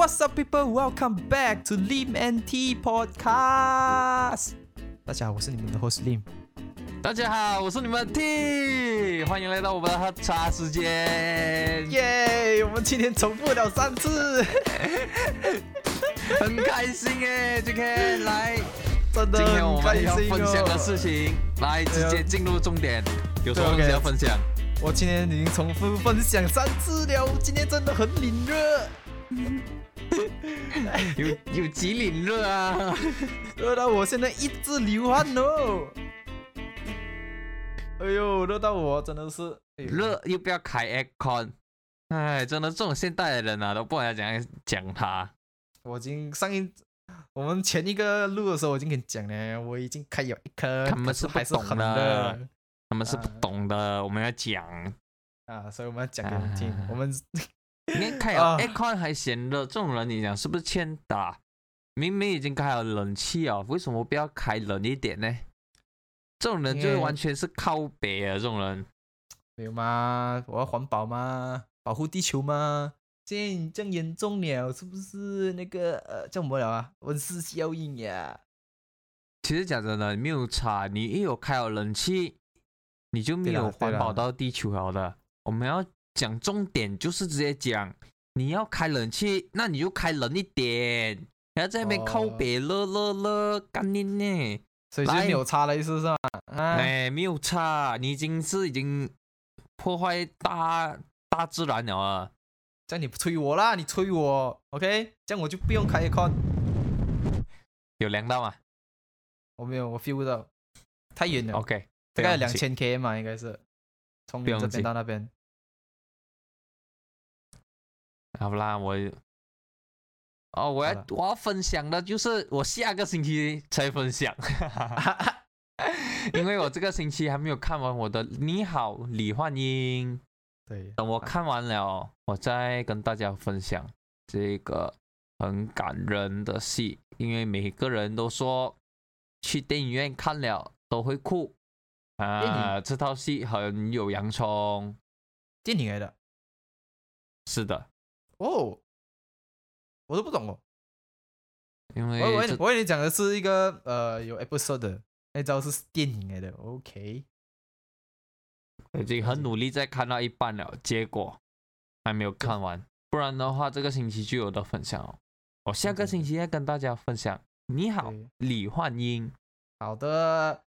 What's up, people? Welcome back to Lim and T Podcast。大家好，我是你们的 host Lim。大家好，我是你们的 T，欢迎来到我们的喝茶时间，耶！我们今天重复了三次，很开心哎！今天来，真的今天我们要分享的哦。事情，来直接进入重点，有什么对东西要分享？我今天已经重复分享三次了，今天真的很凛热，有有几凛热啊？热到我现在一直流汗哦。哎呦，热到我真的是哎热又不要开 aircon，哎，真的这种现代的人啊，都不知道怎样讲他。我已经上一我们前一个录的时候，我已经跟你讲了，我已经开有一颗，他们是不懂还是很的热他们是不啊懂的，我们要讲。啊，所以我们要讲给你们听。啊我们你看开了啊 aircon 还嫌热，这种人你讲是不是欠打？明明已经开了冷气哦，为什么不要开冷一点呢？这种人就是完全是靠北啊！这种人，没有吗？我要环保吗？保护地球吗？现在这样严重了，是不是那个呃叫什么了啊？温室效应呀？其实讲真的，没有差。你一有开了冷气，你就没有环保到地球了的。我们要讲重点，就是直接讲，你要开冷气，那你就开冷一点，不要在那边靠哦北热热热，干你呢？所以就来没有差的，意思是吧？没有差，你已经是已经破坏大大自然了啊！这样你不催我啦，你催我，OK？这样我就不用开。有量到吗我没有，我 feel 不到，太远了。？OK，大概两千 km 嘛，应该是从你这边到那边。好啦，我哦，我要我要分享的就是我下个星期才分享，因为我这个星期还没有看完我的《你好，李焕英》，对，等我啊看完了，我再跟大家分享这个很感人的戏，因为每个人都说去电影院看了都会哭。啊，这套戏很有洋葱，电影来的。是的，哦，我都不懂哦。因为这我以为我以为你讲的是一个呃有 episode 的，那招是电影来的。OK，已经很努力在看到一半了，结果还没有看完，不然的话这个星期就有的分享哦。我下个星期再跟大家分享。你好，李焕英。好的。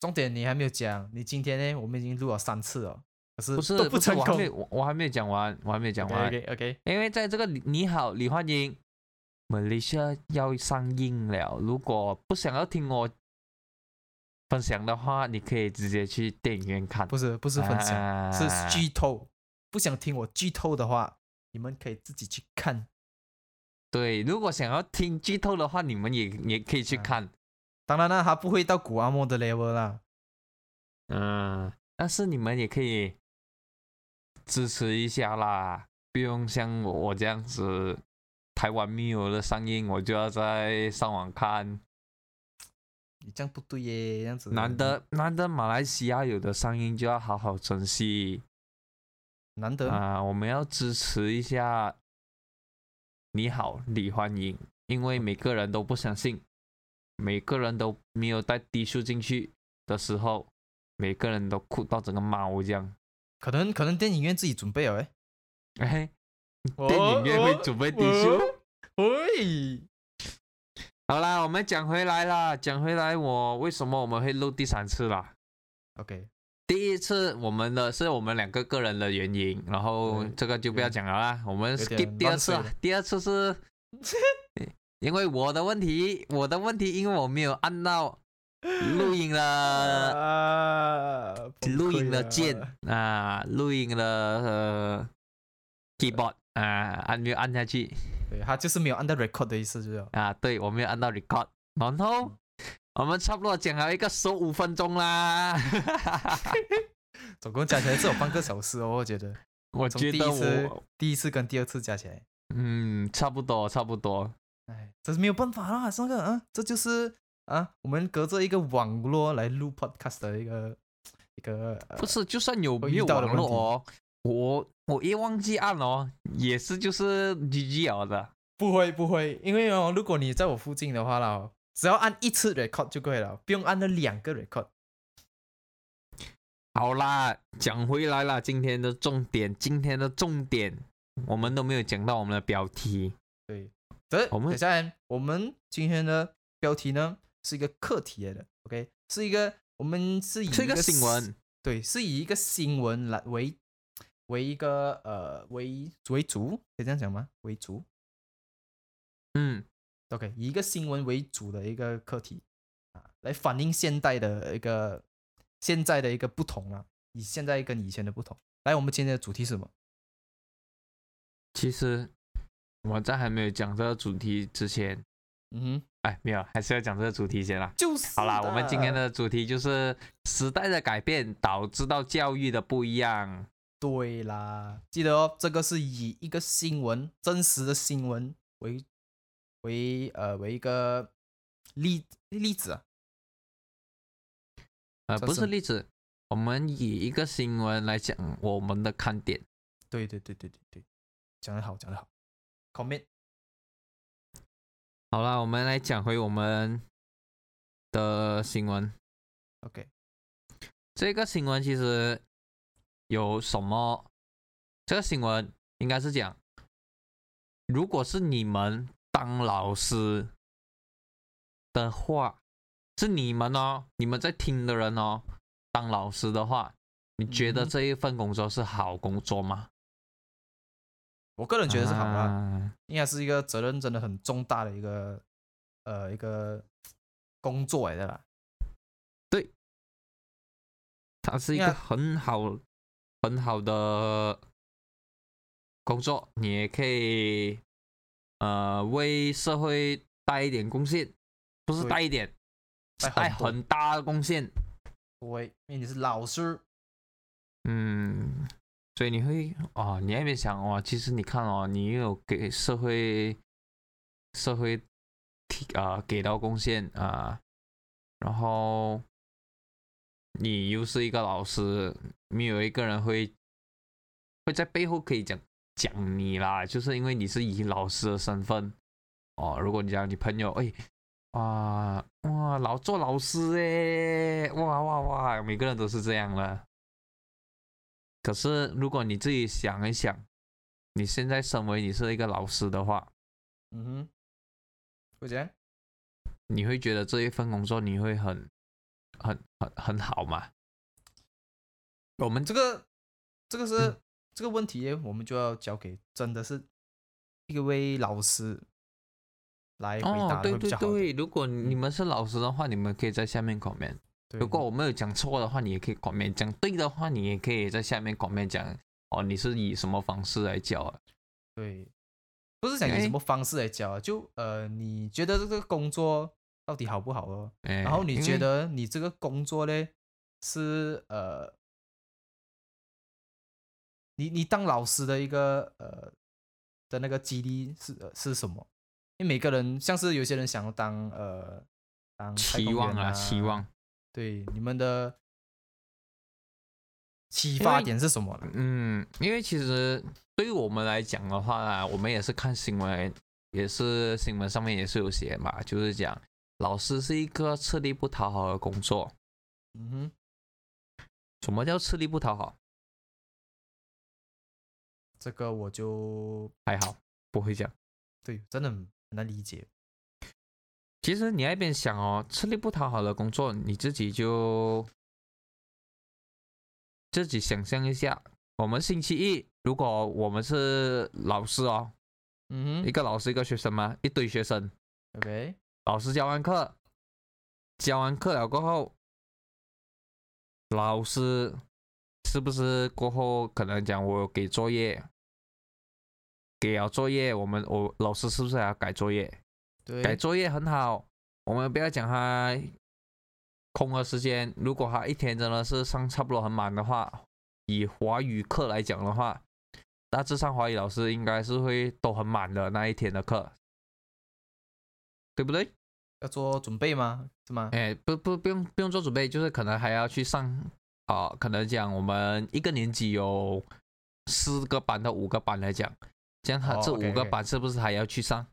重点你还没有讲，你今天呢？我们已经录了三次了，可是不是都成功不是我还没。我我还没有讲完，我还没有讲完。OK OK，因为在这个你好李焕英，马来西亚要上映了。如果不想要听我分享的话，你可以直接去电影院看。不是不是分享，啊是剧透。不想听我剧透的话，你们可以自己去看。对，如果想要听剧透的话，你们也也可以去啊看。当然了，他不会到古阿莫的 level 啦。嗯，但是你们也可以支持一下啦，不用像我我这样子，台湾没有的上映，我就要在上网看。你这样不对耶，这样子难得难得马来西亚有的上映，就要好好珍惜难得啊、我们要支持一下。你好，李焕英，因为每个人都不相信，每个人都没有带低速进去的时候，每个人都哭到整个猫这样。可能可能电影院自己准备了哎。哎，电影院会准备滴数。喂，好啦，我们讲回来啦，讲回来，我为什么我们会录第三次啦？OK，第一次我们的是我们两个个人的原因，然后这个就不要讲了啦，我们 skip 第二次啊。第二次是 因为我的问题，我的问题，因为我没有按到录音了啊，录音了的键啊，录音了呃 keyboard 啊，按没有按下去对他就是没有按到 record 的意思，就是啊？对，我没有按到 record，然后我们差不多讲了一个十五分钟啦。总共加起来只有半个小时哦，我觉得。我觉得我第一次跟第二次加起来，嗯，差不多，差不多。哎，这是没有办法啦，这个嗯，这就是啊，我们隔着一个网络来录 podcast 的一个一个、呃、不是，就算有没有网络哦，我我一忘记按哦，也是就是 GG 了的。不会不会，因为哦，如果你在我附近的话啦，只要按一次 record 就可以了，不用按那两个 record。好啦，讲回来啦，今天的重点，今天的重点，我们都没有讲到我们的标题。对，这我们等下来我们今天的标题呢是一个课题来的，OK，是一个我们是以是一个新事闻，对，是以一个新闻来为为一个呃为为主，可以这样讲吗？为主嗯，，OK，以一个新闻为主的一个课题啊，来反映现代的一个现在的一个不同啊，以现在跟以前的不同。来，我们今天的主题是什么？其实我在还没有讲这个主题之前，嗯哼，哎，没有，还是要讲这个主题先啦。就是好啦，我们今天的的主题就是时代的改变导致到教育的不一样。对啦，记得哦，这个是以一个新闻真实的新闻为为呃为一个例例子啊。呃，不是是例子，我们以一个新闻来讲我们的看点。对对对对对对，讲得好，讲得好。comment 好啦，我们来讲回我们的新闻。OK，这个新闻其实有什么？这个新闻应该是讲，如果是你们当老师的话，是你们哦，你们在听的人哦，当老师的话，你觉得这一份工作是好工作吗？我个人觉得是好的，啊应该是一个责任真的很重大的一个呃一个工作来的啦。它是一个很好很好的工作，你也可以呃为社会带一点贡献，不是对带一点，是带很大的贡献。对，因为你是老师，嗯，所以你会哦，你那边想哦，其实你看哦，你有给社会社会提啊、给到贡献啊、然后你又是一个老师，没有一个人会会在背后可以讲讲你啦，就是因为你是以老师的身份哦，如果你讲你朋友哎。哇哇，老做老师诶，哇哇哇，每个人都是这样了。可是如果你自己想一想，你现在身为你是一个老师的话，嗯哼，会怎样？你会觉得这一份工作你会很很很很好吗？我们这个这个是、嗯这个问题，我们就要交给真的是一位老师来回答，哦对。对对，如果你们是老师的话，你们可以在下面 comment。对如果我没有讲错的话，你也可以 comment；讲对的话，你也可以在下面 comment 讲哦，你是以什么方式来教啊？对，不是讲以哎什么方式来教啊，就呃，你觉得这个工作到底好不好哦？哎然后你觉得你这个工作呢是呃，你你当老师的一个呃的那个激励是、呃、是什么？因为每个人像是有些人想要当呃当太空员期望啊，期望。对你们的启发点是什么呢？嗯，因为其实对于我们来讲的话呢，我们也是看新闻，也是新闻上面也是有写嘛，就是讲老师是一个吃力不讨好的工作。嗯哼，什么叫吃力不讨好？这个我就还好，不会讲。对，真的很难理解。其实你那边想哦，吃力不讨好的工作，你自己就自己想象一下，我们星期一，如果我们是老师哦，嗯哼。一个老师一个学生嘛，一堆学生，，OK，老师教完课，教完课了过后，老师是不是过后可能讲我给作业，给了作业，我们我老师是不是还要改作业？对，改作业很好，我们不要讲他空的时间，如果他一天真的是上差不多很满的话，以华语课来讲的话，大致上华语老师应该是会都很满的那一天的课，对不对？要做准备吗？是吗？哎，不不不用不用做准备，就是可能还要去上啊、可能讲我们一个年级有四个班到五个班来讲，这样他哦这五个班是不是还要去上？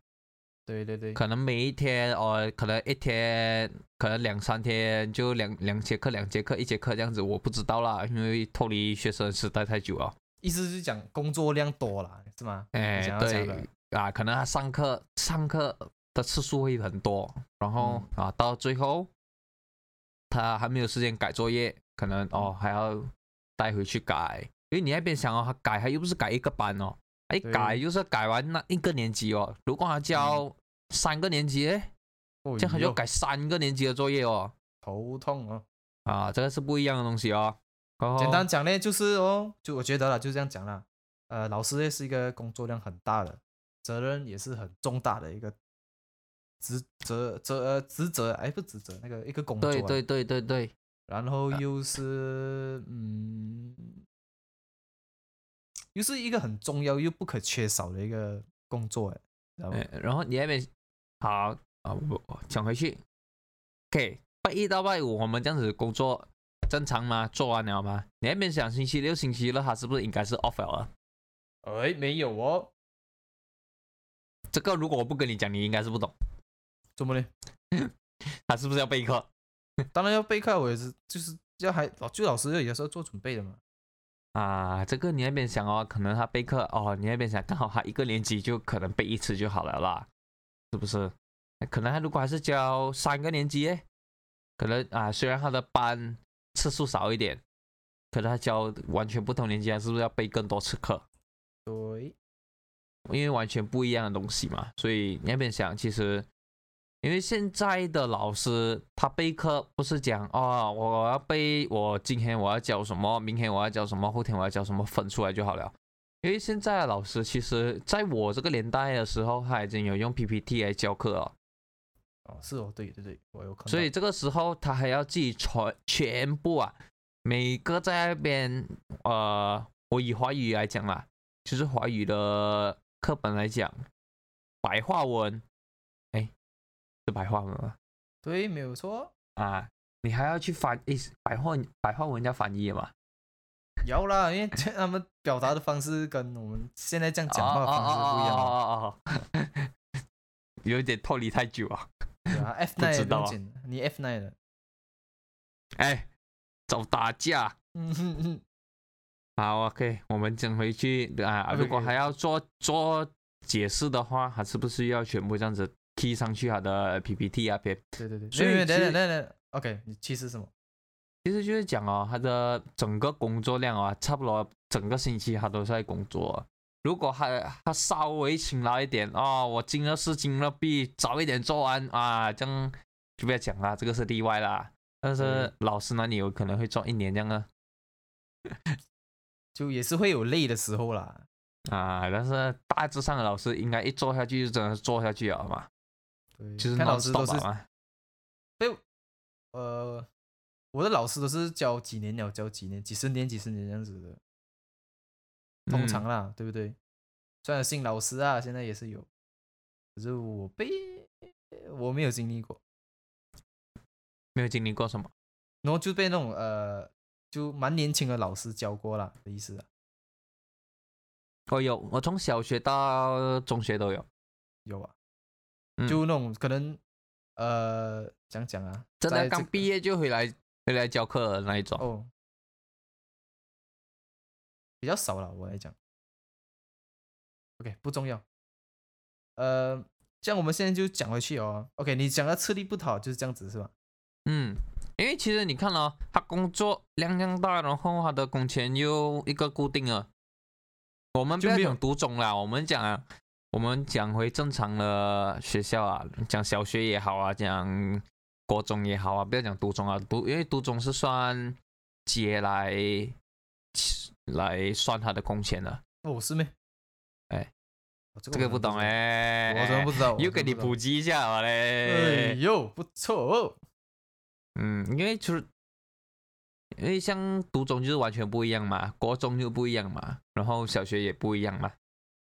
对对对，可能每一天哦，可能一天，可能两三天就两两节课，两节课，一节课这样子，我不知道啦，因为脱离学生时代太久了。意思是讲工作量多了，是吗？哎对啊，可能他上课上课的次数会很多，然后、嗯。啊，到最后他还没有时间改作业，可能哦还要带回去改，因为你那边想哦，他改他又不是改一个班哦，他一改就是改完那一个年级哦，如果他教三个年级诶，哦这样他就哟改三个年级的作业哦，头痛哦。啊，这个是不一样的东西哦。简单讲呢，就是哦，就我觉得了，就这样讲啦。呃，老师也是一个工作量很大的，责任也是很重大的一个职责责呃职责，哎，不职责，那个一个工作、啊。对对对对对，然后又是嗯，又是一个很重要又不可缺少的一个工作，哎，知道吗？哎，然后你那边好啊，我我讲回去，OK，拜一到拜五我们这样子工作正常吗？做完了吗？你那边想星期六、星期日他是不是应该是 off 了啊？哎，没有哦，这个如果我不跟你讲，你应该是不懂，怎么呢？他是不是要备课？当然要备课，我也是，就是要还老就老师也是要做准备的嘛。啊，这个你那边想哦，可能他备课哦，你那边想刚好他一个年级就可能备一次就好了啦，是不是？可能他如果还是教三个年级诶，可能啊，虽然他的班次数少一点，可能他教完全不同年级，他是不是要备更多次课？对，因为完全不一样的东西嘛，所以你那边想，其实因为现在的老师他备课不是讲哦，我要背我今天我要教什么，明天我要教什么，后天我要教什么，分出来就好了。因为现在的老师，其实在我这个年代的时候，他已经有用 PPT 来教课了，哦，是哦，对对对，我有。所以这个时候他还要自己全全部啊，每个在那边呃，我以华语来讲啦，就是华语的课本来讲，白话文，哎，是白话文吗？对，没有错，啊，你还要去翻，诶，白话白话文要翻译嘛？要啦，因为这他们表达的方式跟我们现在这样讲话的方式不一样。哦哦哦有一点脱离太久啊！对啊，F 不 nine 知道啊也不用剪，你 F nine 的。哎，找打架。嗯哼哼，好，OK，我们整回去啊，如果还要做做解释的话，还是不是要全部这样子踢上去他的 PPT 啊？别，对对对，所以等等等等，OK，你其实什么？其实就是讲哦，他的整个工作量啊，差不多整个星期他都在工作。如果他他稍微勤劳一点哦，我今日事今日毕，早一点做完啊，这样就不要讲啦，这个是例外啦。但是老师那里有可能会做一年这样啊，就也是会有累的时候啦。啊，但是大致上的老师应该一做下去就真的是做下去了嘛，对，就是看老师都是了嘛。呃，我的老师都是教几年了，教几年，几十年、几十年这样子的，通常嗯啦，对不对？虽然新老师啊，现在也是有，可是我被我没有经历过，没有经历过什么。然后就被那种呃，就蛮年轻的老师教过了的意思啊，我有，我从小学到中学都有。有啊，嗯就那种可能呃，讲讲啊，真的刚毕业就回来回来教课的那一种。哦，比较少了，我来讲。OK，不重要。呃，这样我们现在就讲回去哦。OK，你讲的吃力不讨就是这样子是吧？嗯，因为其实你看哦，他工作量量大，然后他的工钱又一个固定了。我们不就没有要讲读种啦，我们讲啊，我们讲回正常的学校啊，讲小学也好啊，讲国中也好啊，不要讲读中啊，读因为读中是算节来来算他的工钱的，哦，是没？哎哦，这这个不懂哎，嘞，我怎么不知道，又给你普及。一下好嘞哎嘞。呦，不错哦。嗯，因为就是因为像读中就是完全不一样嘛，国中就不一样嘛，然后小学也不一样嘛。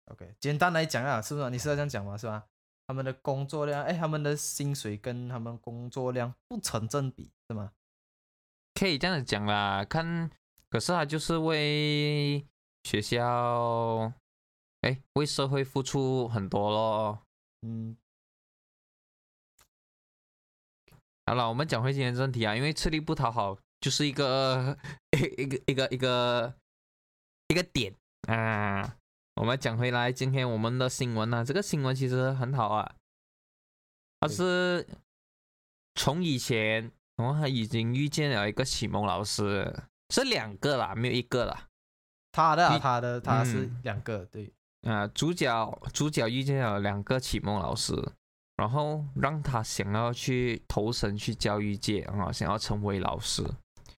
OK，简单来讲啊，是不是？你是要这样讲吗？是吧？他们的工作量，哎，他们的薪水跟他们工作量不成正比，是吗？可以这样子讲啦，看，可是他就是为学校哎，为社会付出很多咯。嗯，好了，我们讲回今天正题啊，因为吃力不讨好就是一个 一个一个一个一个点啊。我们讲回来，今天我们的新闻呢，这个新闻其实很好啊，它是从以前，我还已经遇见了一个启蒙老师，是两个啦，没有一个啦。他的啊他的他是嗯两个，对，啊，主角主角遇见了两个启蒙老师，然后让他想要去投身去教育界啊，想要成为老师。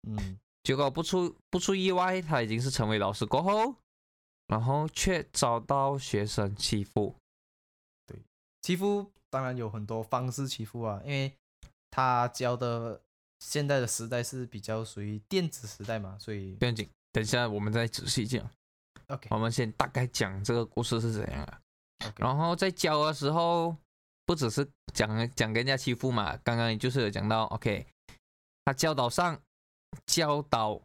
嗯，结果不出不出意外，他已经是成为老师过后，然后却遭到学生欺负。对欺负当然有很多方式欺负啊，因为他教的现在的时代是比较属于电子时代嘛，所以不用紧，等一下我们再仔细讲。OK 我们先大概讲这个故事是怎样啊。然后在教的时候，不只是讲讲跟人家欺负嘛，刚刚就是有讲到，OK，他教导上教导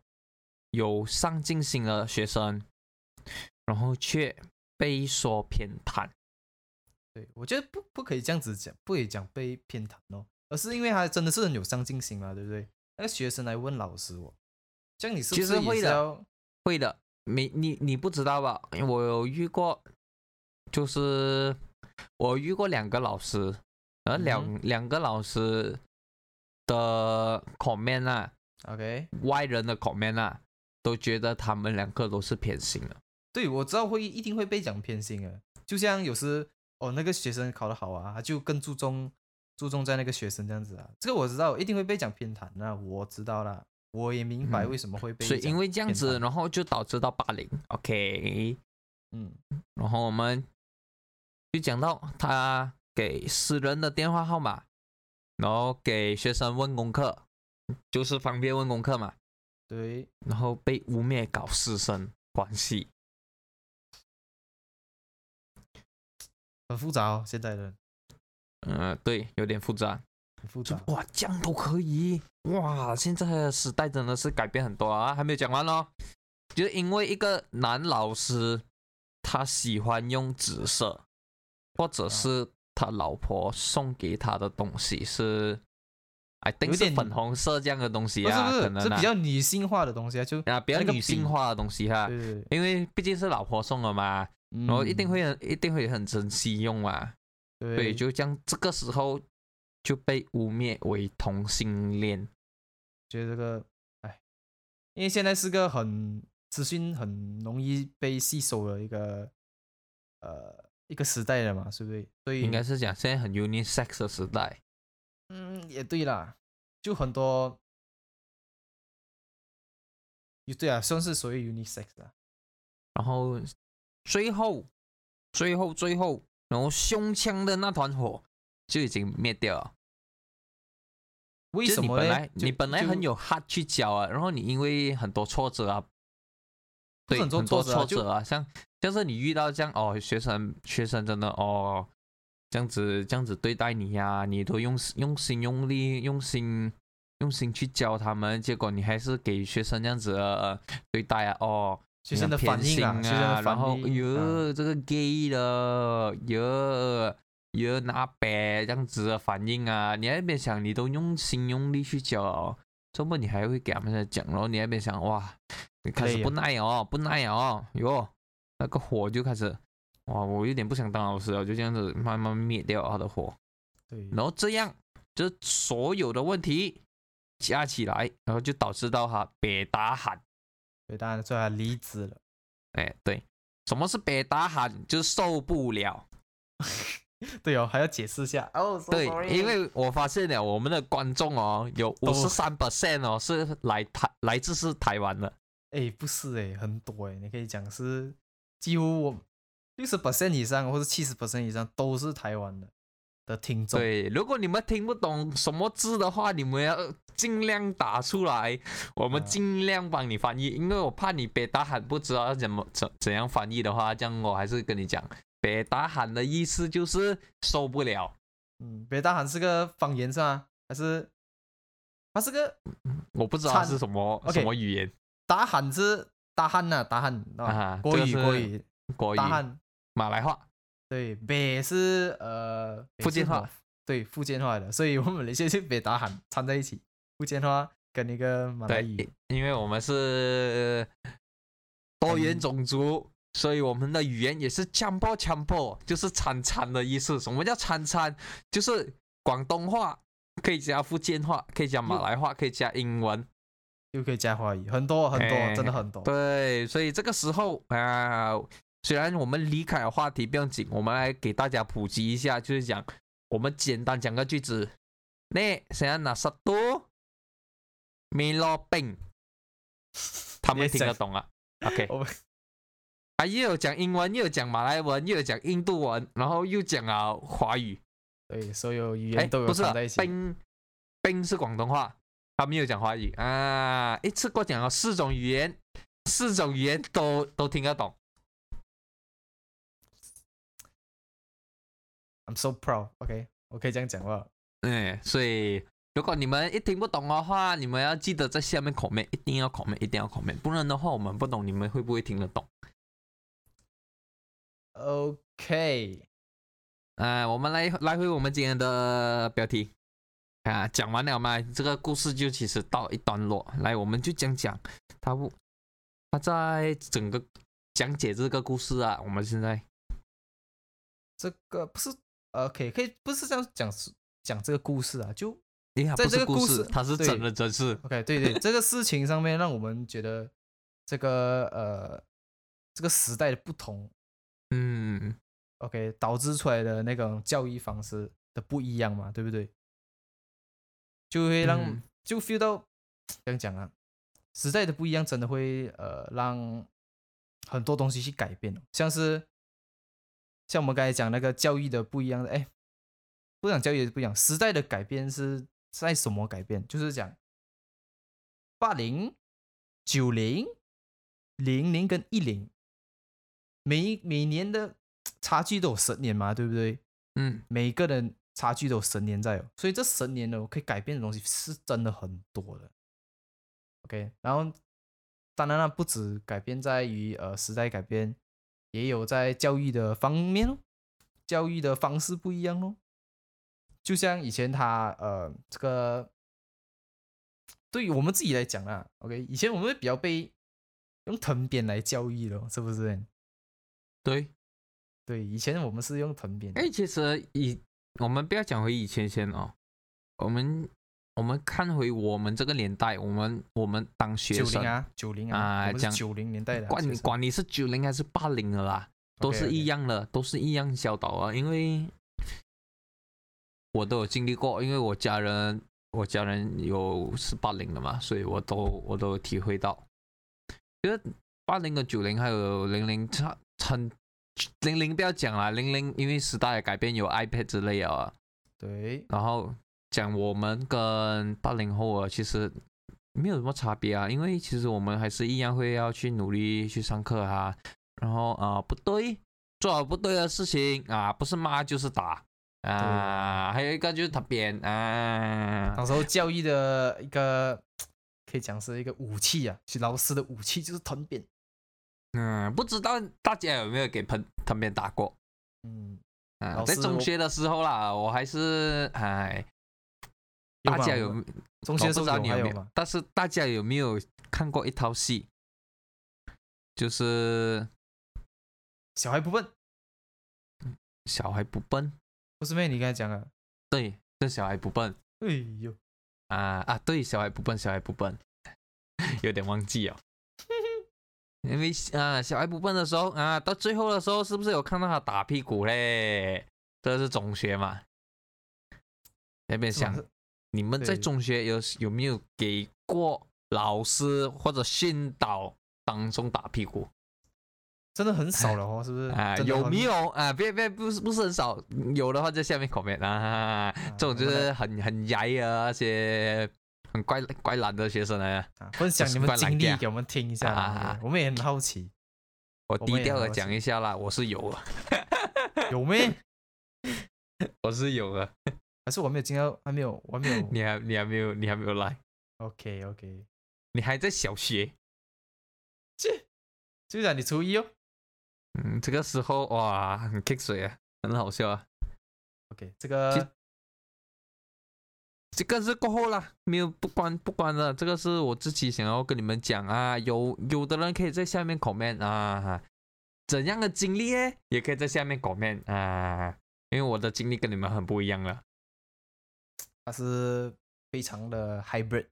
有上进心的学生，然后却被说偏袒。对我觉得不不可以这样子讲，不可以讲被偏袒哦，而是因为他真的是很有上进心嘛，对不对？那个学生来问老师我，这样你是不其实是会的会的，没你你不知道吧？我有遇过，就是我遇过两个老师，然后两、嗯两个老师的 comment 啊，OK？外人的 comment 啊，都觉得他们两个都是偏心的。对，我知道会一定会被讲偏心啊，就像有时哦那个学生考得好啊，他就更注重注重在那个学生这样子啊，这个我知道一定会被讲偏袒，那我知道啦，我也明白嗯为什么会被所以因为这样子，然后就导致到霸凌。OK，嗯然后我们就讲到他给私人的电话号码，然后给学生问功课，就是方便问功课嘛。对，然后被污蔑搞师生关系，很复杂哦，现在的嗯、对，有点复杂。很复杂，哇，这样都可以哇！现在的时代真的是改变很多啊，还没有讲完哦。就是因为一个男老师，他喜欢用紫色，或者是他老婆送给他的东西是哎有点粉红色这样的东西不是啊，不是，可能啊是比较女性化的东西啊，就啊比较女性化的东西哈，因为毕竟是老婆送的嘛，然然后一定会很一定会很珍惜用嘛。对对，就这样，这个时候就被污蔑为同性恋。觉得这个，哎，因为现在是个很资讯很容易被吸收的一个呃一个时代了嘛，是不是？所以应该是讲现在很 unisex 的时代。嗯也对啦，就很多，也对啊，算是属于 unisex 的。然后最后，最后，最后，然后胸腔的那团火就已经灭掉了。为什么呢你本来很有 heart 去教啊，然后你因为很多挫折啊，对，很多挫折啊像像是你遇到这样哦，学生学生真的哦，这样子这样子对待你呀、你都用用心用力用心用心去教他们，结果你还是给学生这样子的呃对待啊，哦，学生的反应啊，偏学生的心然后反应，哟、啊这个 gay 的，哟哟拿白这样子的反应啊，你那边想，你都用心用力去教哦，这么你还会给他们讲，然后你那边想，哇，你开始不耐哦，不耐哦，哟，那个火就开始，哇，我有点不想当老师了，就这样子慢慢灭掉他的火，对，然后这样，这所有的问题加起来，然后就导致到他北打喊。对，当然最后他离职了。哎，对，什么是北大喊？就是受不了。对哦，还要解释一下哦。so 对因为我发现了我们的观众哦，有五都十三 percent 哦是来台来自是台湾的。哎，不是哎，很多哎，你可以讲是几乎我六十 percent 以上或者七十 percent 以上都是台湾的的听众。对，如果你们听不懂什么字的话，你们要尽量打出来，我们啊尽量帮你翻译，因为我怕你别大喊不知道要怎么怎怎样翻译的话，这样我还是跟你讲，别大喊的意思就是受不了。嗯，别大喊是个方言是吗？还是它是个我不知道灿是什么什么语言，大喊是大汉呐、大汉啊，啊国语国语。国语。马来话，对，北是呃福建话，对，福建话的，所以我们马来西亚就北打喊掺在一起，福建话跟那个马来语，，因为我们是多元种族，所以我们的语言也是强迫强迫，就是掺掺的意思。什么叫掺掺？就是广东话可以加福建话，可以加马来话，可以加英文。又可以加华语，很多很多，哎真的很多。对，所以这个时候啊、虽然我们离开了话题不要紧，我们来给大家普及一下，就是讲我们简单讲个句子。呢，saya nak satu Milo Peng，他们听得懂啊？OK，啊，又有讲英文，又有讲马来文，又有讲印度文，然后又讲啊华语。对所有语哎，言都有不是啊掺在一起。冰冰是广东话，他没有讲华语啊，一次过讲了四种语言，四种语言都都听得懂。I'm so proud。OK，我可以这样讲话。嗯，所以如果你们一听不懂的话，你们要记得在下面 comment，一定要 comment，一定要 comment，不然的话我们不懂，你们会不会听得懂？OK，啊、我们来来回我们今天的标题啊，讲完了嘛，这个故事就其实到一段落，来我们就讲讲他不他在整个讲解这个故事啊，我们现在这个不是 OK，可以不是这样讲讲这个故事啊，就在这个故事它是真的真事，OK，对对，这个事情上面让我们觉得这个呃这个时代的不同嗯，，OK，导致出来的那种教育方式的不一样嘛，对不对？就会让、嗯。就 feel 到怎样讲啊，时代的不一样真的会呃让很多东西去改变哦，像是像我们刚才讲那个教育的不一样的，哎，不讲教育的不一样，时代的改变是在什么改变？就是讲八零、九零、零零跟一零，每一每年的差距都有十年嘛，对不对？嗯每个人差距都有十年在哦，所以这十年呢，我可以改变的东西是真的很多的。OK，然后当然了，不止改变在于呃时代改变，也有在教育的方面哦，教育的方式不一样哦。就像以前他呃这个，对于我们自己来讲啊，OK，以前我们会比较被用藤鞭来教育的哦，是不是？对，对，以前我们是用藤鞭。哎，其实以我们不要讲回以前先哦，我们我们看回我们这个年代，我们我们当学生零，啊，九零啊讲九零年代的啊管你管你是九零还是八零的啦，都是一样的，都是一样教导啊，因为我都有经历过，因为我家人我家人有是八零的嘛，所以我都我都有体会到，觉得八零跟九零还有零零差很零零不要讲了，零零因为时代的改变有 iPad 之类的啊，对，然后讲我们跟八零后啊，其实没有什么差别啊，因为其实我们还是一样会要去努力去上课啊，然后啊、呃不对，做好不对的事情啊，不是骂就是打啊，还有一个就是他扁啊，那时候教育的一个可以讲是一个武器啊，是老师的武器就是藤鞭。嗯，不知道大家有没有给喷他扁打过嗯，啊？在中学的时候啦，我还是哎，大家有中学的时候我不知道你有没有但是大家有没有看过一套戏？就是小孩不笨，小孩不笨，不是妹？你刚才讲了，对，这小孩不笨哎呦，啊啊，对，小孩不笨，小孩不笨，有点忘记哦。因为啊，小孩不笨的时候啊，到最后的时候，是不是有看到他打屁股嘞？这是中学嘛？那边想你们在中学有有没有给过老师或者训导当中打屁股真的很少了哦，是不是？啊？有没？有啊？别别，不是不是很少，有的话在下面 comment 啊。啊这种就是很很曳啊，那些很怪怪懒的学生。啊分享是你们经历给我们听一下啊我们也很好奇，我低调的讲一下啦，我是有啊，有没？我是有的。还是我没有进到，还没有，我还没有。你还你还没有你还没有来，OK OK，你还在小学，这就讲你初一哦，嗯，这个时候哇，很 kick 水啊，很好笑啊。OK，这个这个是过后啦，没有不关不关的，这个是我自己想要跟你们讲啊。有有的人可以在下面 comment 啊，怎样的经历呢？也可以在下面 comment 啊，因为我的经历跟你们很不一样了。它是非常的 hybrid，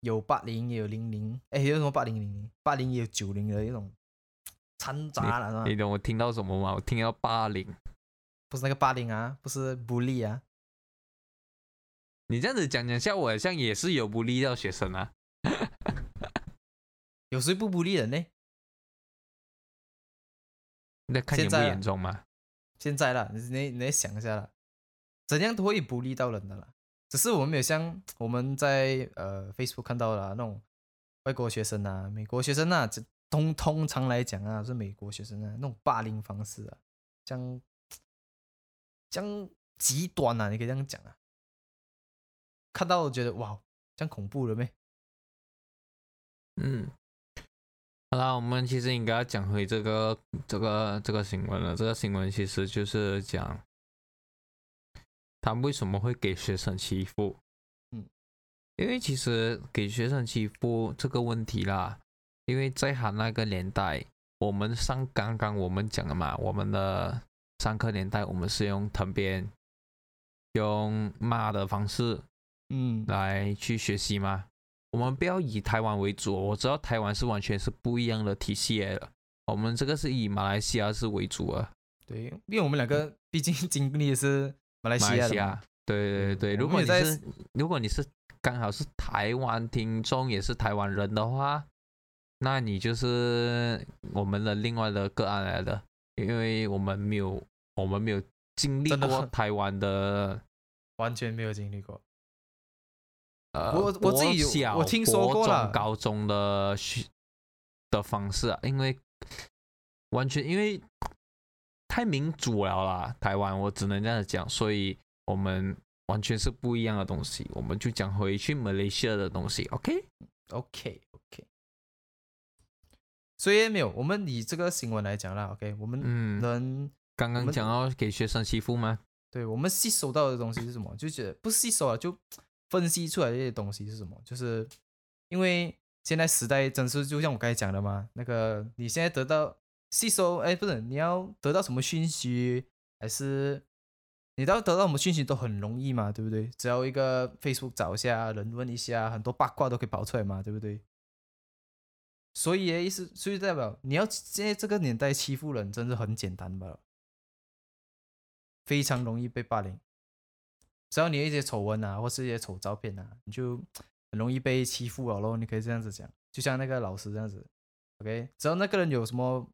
有八零也有零零，哎，有什么八零零零？八零也有九零的一种掺杂了啊，你懂我听到什么吗？我听到八零。不是那个八零啊，不是 bully 啊，你这样子讲讲下，我好像也是有不利到学生啊。有谁不 bully 人呢？那看严不严重吗？现在啦，你你想一下了，怎样都会不利到人的啦。只是我们没有像 我们在呃 Facebook 看到的、那种外国学生啊、美国学生啊，这通通常来讲啊，是美国学生啊那种霸凌方式啊，将将极端啊，你可以这样讲啊。看到我觉得哇，这样恐怖了没？嗯，好啦，我们其实应该要讲回这个这个这个新闻了。这个新闻其实就是讲他为什么会给学生欺负。嗯，因为其实给学生欺负这个问题啦，因为在他那个年代，我们上刚刚我们讲的嘛，我们的上课年代，我们是用藤鞭、用骂的方式嗯，来去学习嘛？我们不要以台湾为主，我知道台湾是完全是不一样的体系来的。我们这个是以马来西亚是为主啊，对，因为我们两个毕竟经历的是马来马西亚对对对。嗯如果你是如果你是刚好是台湾听众，也是台湾人的话，那你就是我们的另外的个案来的，因为我们没有我们没有经历过台湾的 完全没有经历过。呃，我我自己有我听说过国啦中、高中的学的方式啊，因为完全因为太民主了啦，台湾我只能这样讲，所以我们完全是不一样的东西，我们就讲回去马来西亚的东西，OK？OK OK，所以没有，我们以这个新闻来讲啦，OK，我们嗯，能、刚刚讲到给学生欺负吗？对我们吸收到的东西是什么？就觉得不吸收啊，就分析出来这些东西是什么？就是因为现在时代真是就像我刚才讲的嘛，那个你现在得到吸收，哎，不是你要得到什么讯息，还是你要得到什么讯息都很容易嘛，对不对？只要一个 Facebook 找一下，人问一下，很多八卦都可以跑出来嘛，对不对？所以的意思，所以代表你要在这个年代欺负人，真的很简单吧？非常容易被霸凌。只要你一些丑闻啊，或是一些丑照片啊，你就很容易被欺负了咯。你可以这样子讲，就像那个老师这样子，OK。只要那个人有什么，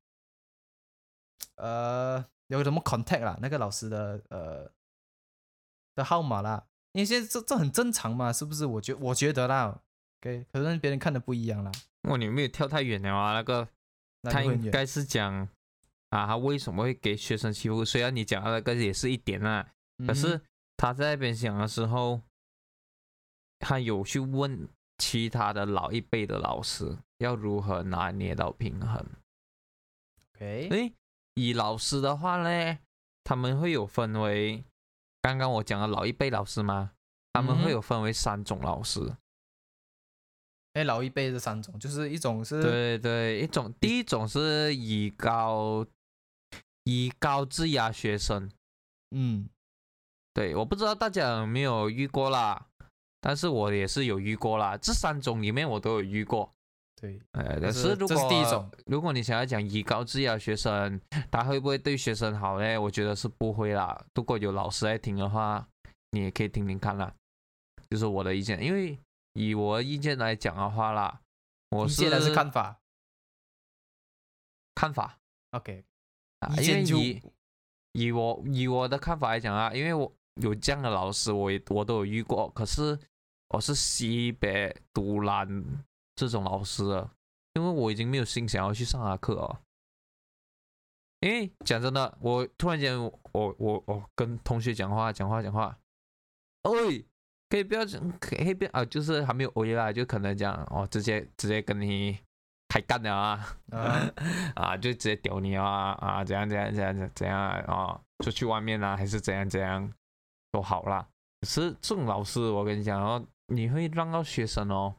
呃，有什么 contact 啦，那个老师的呃的号码啦，因为现在这这很正常嘛，是不是？我觉我觉得啦，OK，可能别人看的不一样啦。哇，你没有跳太远了啊，那个他应该是讲啊，他为什么会给学生欺负？虽然你讲的那个也是一点啊，可嗯是他在那边讲的时候，他有去问其他的老一辈的老师要如何拿捏到平衡。OK，诶，以老师的话呢，他们会有分为刚刚我讲的老一辈老师吗？他们会有分为三种老师。哎，老一辈这三种，就是一种是对对，一种第一种是以高以高质押学生，嗯对，我不知道大家有没有遇过啦，但是我也是有遇过啦。这三种里面我都有遇过。对，呃，但是这是第一种如果你想要讲以高制压学生，他会不会对学生好呢？我觉得是不会啦。如果有老师在听的话，你也可以听听看啦，就是我的意见。因为以我的意见来讲的话啦，我是意见是看法看法？OK，啊，因为意见就以以我以我的看法来讲啊，因为我有这样的老师，我也我都有遇过，可是我是西北独蓝这种老师了，因为我已经没有心想要去上他课哦。因为讲真的，我突然间我我我我跟同学讲话讲话讲话，喂，可以不要讲，可以不要啊，就是还没有回来，就可能讲哦，直接直接跟你开干了啊啊，啊，就直接屌你啊啊，怎样怎样怎样怎样怎样啊，出去外面啊，还是怎样怎样都好啦。可是这种老师，我跟你讲哦，你会让到学生哦，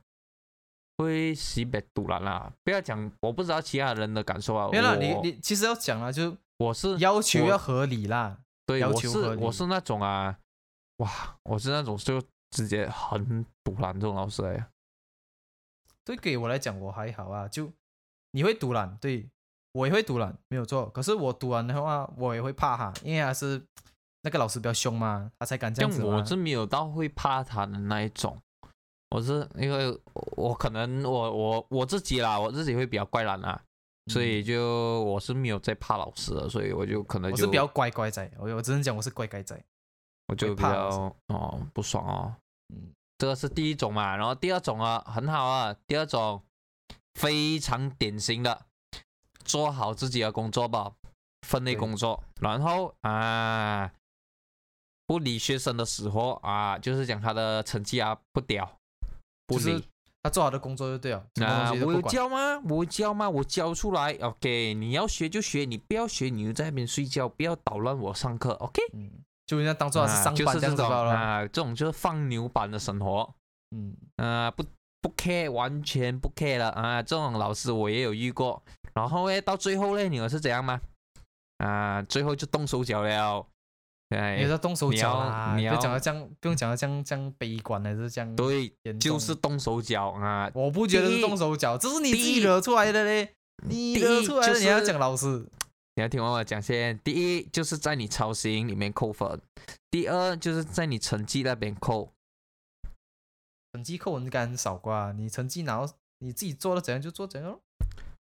会西北堵了啦。不要讲，我不知道其他人的感受啊。没有啦，你你其实要讲啊，就我是要求要合理啦。对，我要求合我是那种啊，哇，我是那种就直接很堵拦这种老师哎。对，给我来讲我还好啊，就你会独揽，对我也会独揽，没有错。可是我独揽的话，我也会怕哈，因为他是那个老师比较凶嘛，他才敢这样子我是没有到会怕他的那一种，我是因为我可能我我我自己啦，我自己会比较怪懒啊，所以就我是没有在怕老师的，所以我就可能就我比较乖乖仔，我我只能讲我是乖乖仔。我就比较哦不爽哦。嗯，这个是第一种嘛，然后第二种啊很好啊，第二种非常典型的，做好自己的工作吧，分内工作，然后啊不理学生的死活啊，就是讲他的成绩啊不屌，不就是。他做好的工作就对了，啊，我。教吗？我有教吗？我教出来，OK。你要学就学，你不要学，你就在那边睡觉，不要捣乱我上课，OK。嗯，就人家当做他是上班就是这样子罢了。啊，这种就是放牛般的生活。嗯，啊，不不 care，完全不 care 了啊！这种老师我也有遇过，然后呢，到最后呢，你们是怎样吗？啊，最后就动手脚了，哎也，是要动手脚啦，你不要讲要的这样，不用讲到这样这样悲观还是这样对，就是动手脚啊！我不觉得是动手脚，这是你自己惹出来的嘞，你惹出来的，你要是讲老师。你要听完我讲先，第一就是在你操行里面扣分，第二就是在你成绩那边扣。成绩扣应该很少啩，你成绩拿到你自己做的怎样就做怎样咯。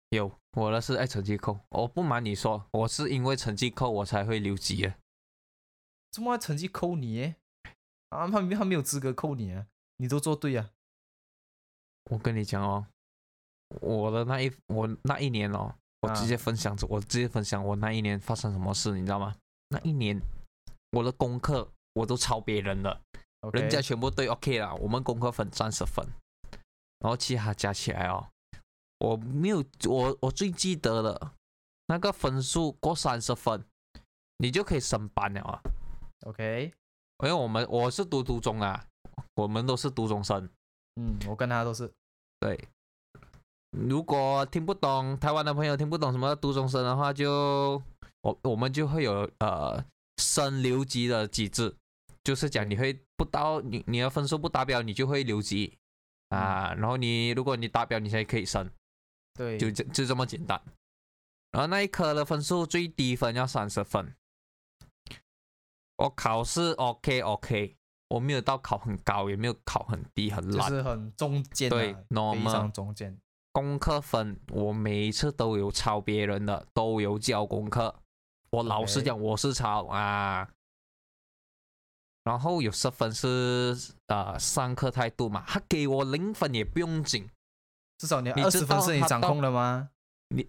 有，我的是爱成绩扣，我不瞒你说，我是因为成绩扣我才会留级的。怎么成绩扣你耶？啊，他没他没有资格扣你啊，你都做对啊。我跟你讲哦，我的那一我那一年哦，我啊直接分享，我直接分享我那一年发生什么事，你知道吗？那一年我的功课我都抄别人的人家全部对 OK 了，我们功课分三十分，然后其他加起来哦，我没有我我最记得了那个分数过三十分，你就可以升班了啊。OK，因为我们我是读读中啊，我们都是读中生。嗯，我跟他都是。对，如果听不懂台湾的朋友听不懂什么读中生的话就，我我们就会有呃升留级的机制，就是讲你会不到你你的分数不达标，你就会留级。啊，然后你如果你达标，你才可以升，对，就这就这么简单。然后那一科的分数最低分要三十分，我考试 OK OK，我没有到考很高，也没有考很低很烂。就是很中间、啊，对非，normal 常中间。功课分我每一次都有抄别人的，都有交功课。我老实 OK 讲，我是抄啊。然后有十分是呃上课态度嘛，他给我零分也不用紧。至少你你知二十分是你掌控的吗对，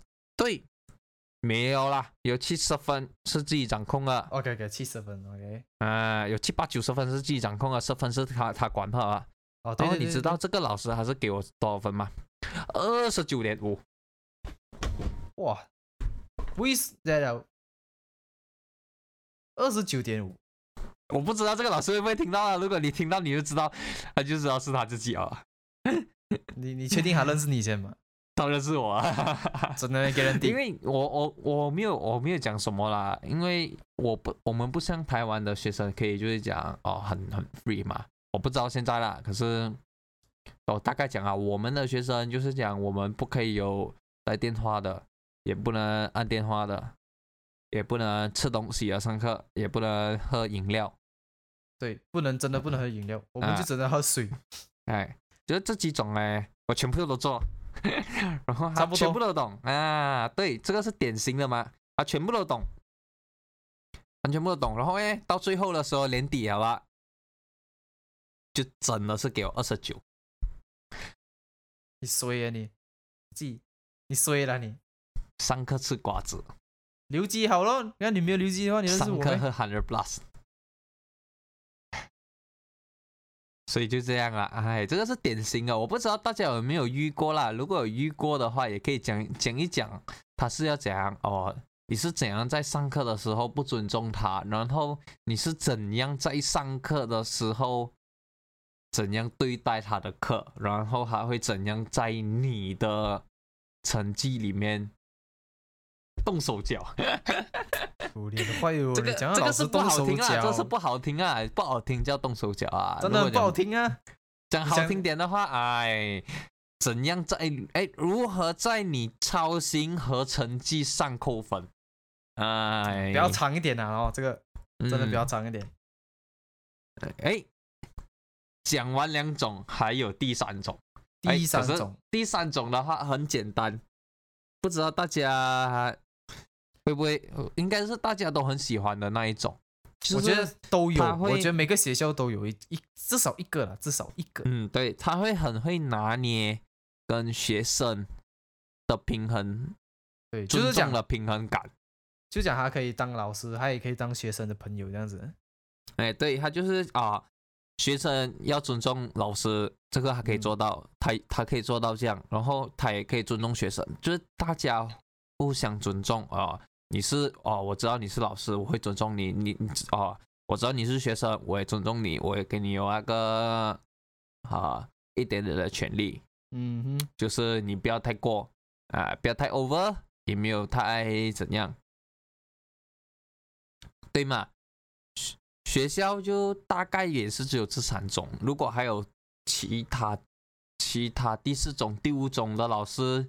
没有啦，有七十分是自己掌控的，？OK OK，七十分 OK。啊、有七八九十分是自己掌控的，十分是他他管他啊。哦，对然后对对对你知道这个老师还是给我多少分吗？二十九点五。哇，为什么？二十九点五，我不知道这个老师会不会听到啊？如果你听到，你就知道，他就知道是他自己啊。你你确定他认识你先吗？当然是我啊，真的给人顶因为我我我没有我没有讲什么啦，因为我不我们不像台湾的学生可以就是讲哦很很 free 嘛，我不知道现在啦，可是我大概讲啊，我们的学生就是讲我们不可以有带电话的，也不能按电话的，也不能吃东西啊，上课也不能喝饮料，对，不能真的不能喝饮料，我们啊。就只能喝水。哎，就是这几种哎，我全部都做，然后他全部都懂啊。对，这个是典型的嘛，他全部都懂，他全部都懂。然后哎，到最后的时候年底好吧，就真的是给我二十九，你衰啊你，自己你衰了你。上课吃瓜子，留级好了，你看你没有留级的话，你认识我没？上课喝 hundred plus，所以就这样啊，哎，这个是典型的，我不知道大家有没有遇过啦。如果有遇过的话，也可以讲讲一讲，他是要怎样哦？你是怎样在上课的时候不尊重他？然后你是怎样在上课的时候怎样对待他的课？然后还会怎样在你的成绩里面动手脚？这个这个是不好听啊，这脚是不好听啊，不好听叫动手脚啊，真的很不好听。听啊！讲好听点的话，哎，怎样在哎如何在你操心和成绩上扣分？哎，比较长一点啊，哦，这个真的比较嗯长一点。哎，讲完两种，还有第三种。哎第三种，第三种的话很简单，不知道大家会不会？应该是大家都很喜欢的那一种。就是我觉得都有，我觉得每个学校都有一一至少一个了，至少一个。嗯，对，他会很会拿捏跟学生的平衡，对，就是讲，尊重的平衡感。就讲他可以当老师，他也可以当学生的朋友这样子。哎，对他就是啊，学生要尊重老师，这个他可以嗯做到，他他可以做到这样，然后他也可以尊重学生，就是大家互相尊重啊。你是哦，我知道你是老师，我会尊重你，你你哦，我知道你是学生，我也尊重你，我也给你有那个啊一点点的权利，嗯哼，就是你不要太过啊、不要太 over，也没有太怎样，对吗？学学校就大概也是只有这三种，如果还有其他其他第四种、第五种的老师，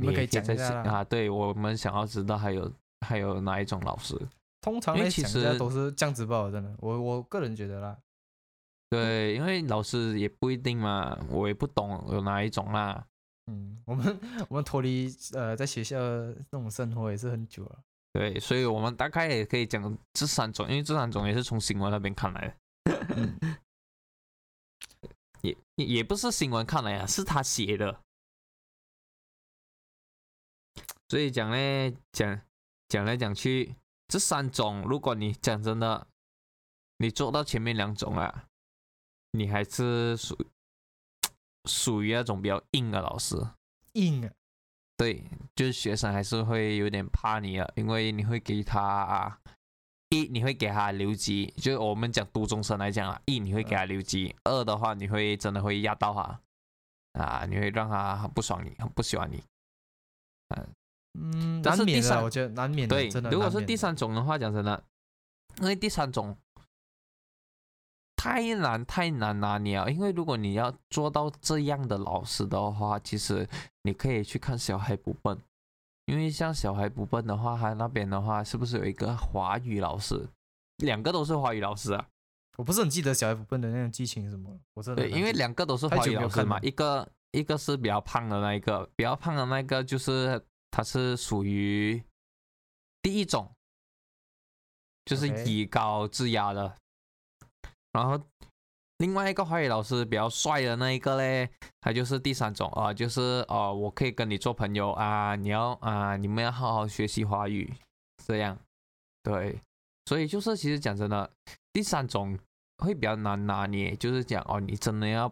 你们可以讲一下啊。对我们想要知道还有还有哪一种老师？通常其来讲，下实都是这样子报的，真的。我我个人觉得啦，对，因为老师也不一定嘛，我也不懂有哪一种啦。嗯，我们我们脱离呃在学校那种生活也是很久了。对，所以我们大概也可以讲这三种，因为这三种也是从新闻那边看来的，嗯 也也也不是新闻看来啊，是他写的。所以讲呢，讲讲来讲去，这三种，如果你讲真的，你做到前面两种啊，你还是属 属于那种比较硬的老师。硬啊，对，就是学生还是会有点怕你啊，因为你会给他一，你会给他留级，就是我们讲读中生来讲啊，一你会给他留级，二的话你会真的会压到他啊，你会让他很不爽你，很不喜欢你。嗯，但难免的我觉得难免的，对如果是第三种的话，讲真的，因为第三种太难太难拿捏了，因为如果你要做到这样的老师的话，其实你可以去看小孩不笨，因为像小孩不笨的话，他那边的话是不是有一个华语老师？两个都是华语老师啊，我不是很记得小孩不笨的那种剧情什么，我真的对，因为两个都是华语老师嘛，一个一个是比较胖的那一个，比较胖的那个就是他是属于第一种，就是以高制压的。然后另外一个华语老师比较帅的那一个嘞，他就是第三种啊、就是哦、我可以跟你做朋友啊，你要啊、你们要好好学习华语，这样，对，所以就是其实讲真的，第三种会比较难拿捏，就是讲哦，你真的要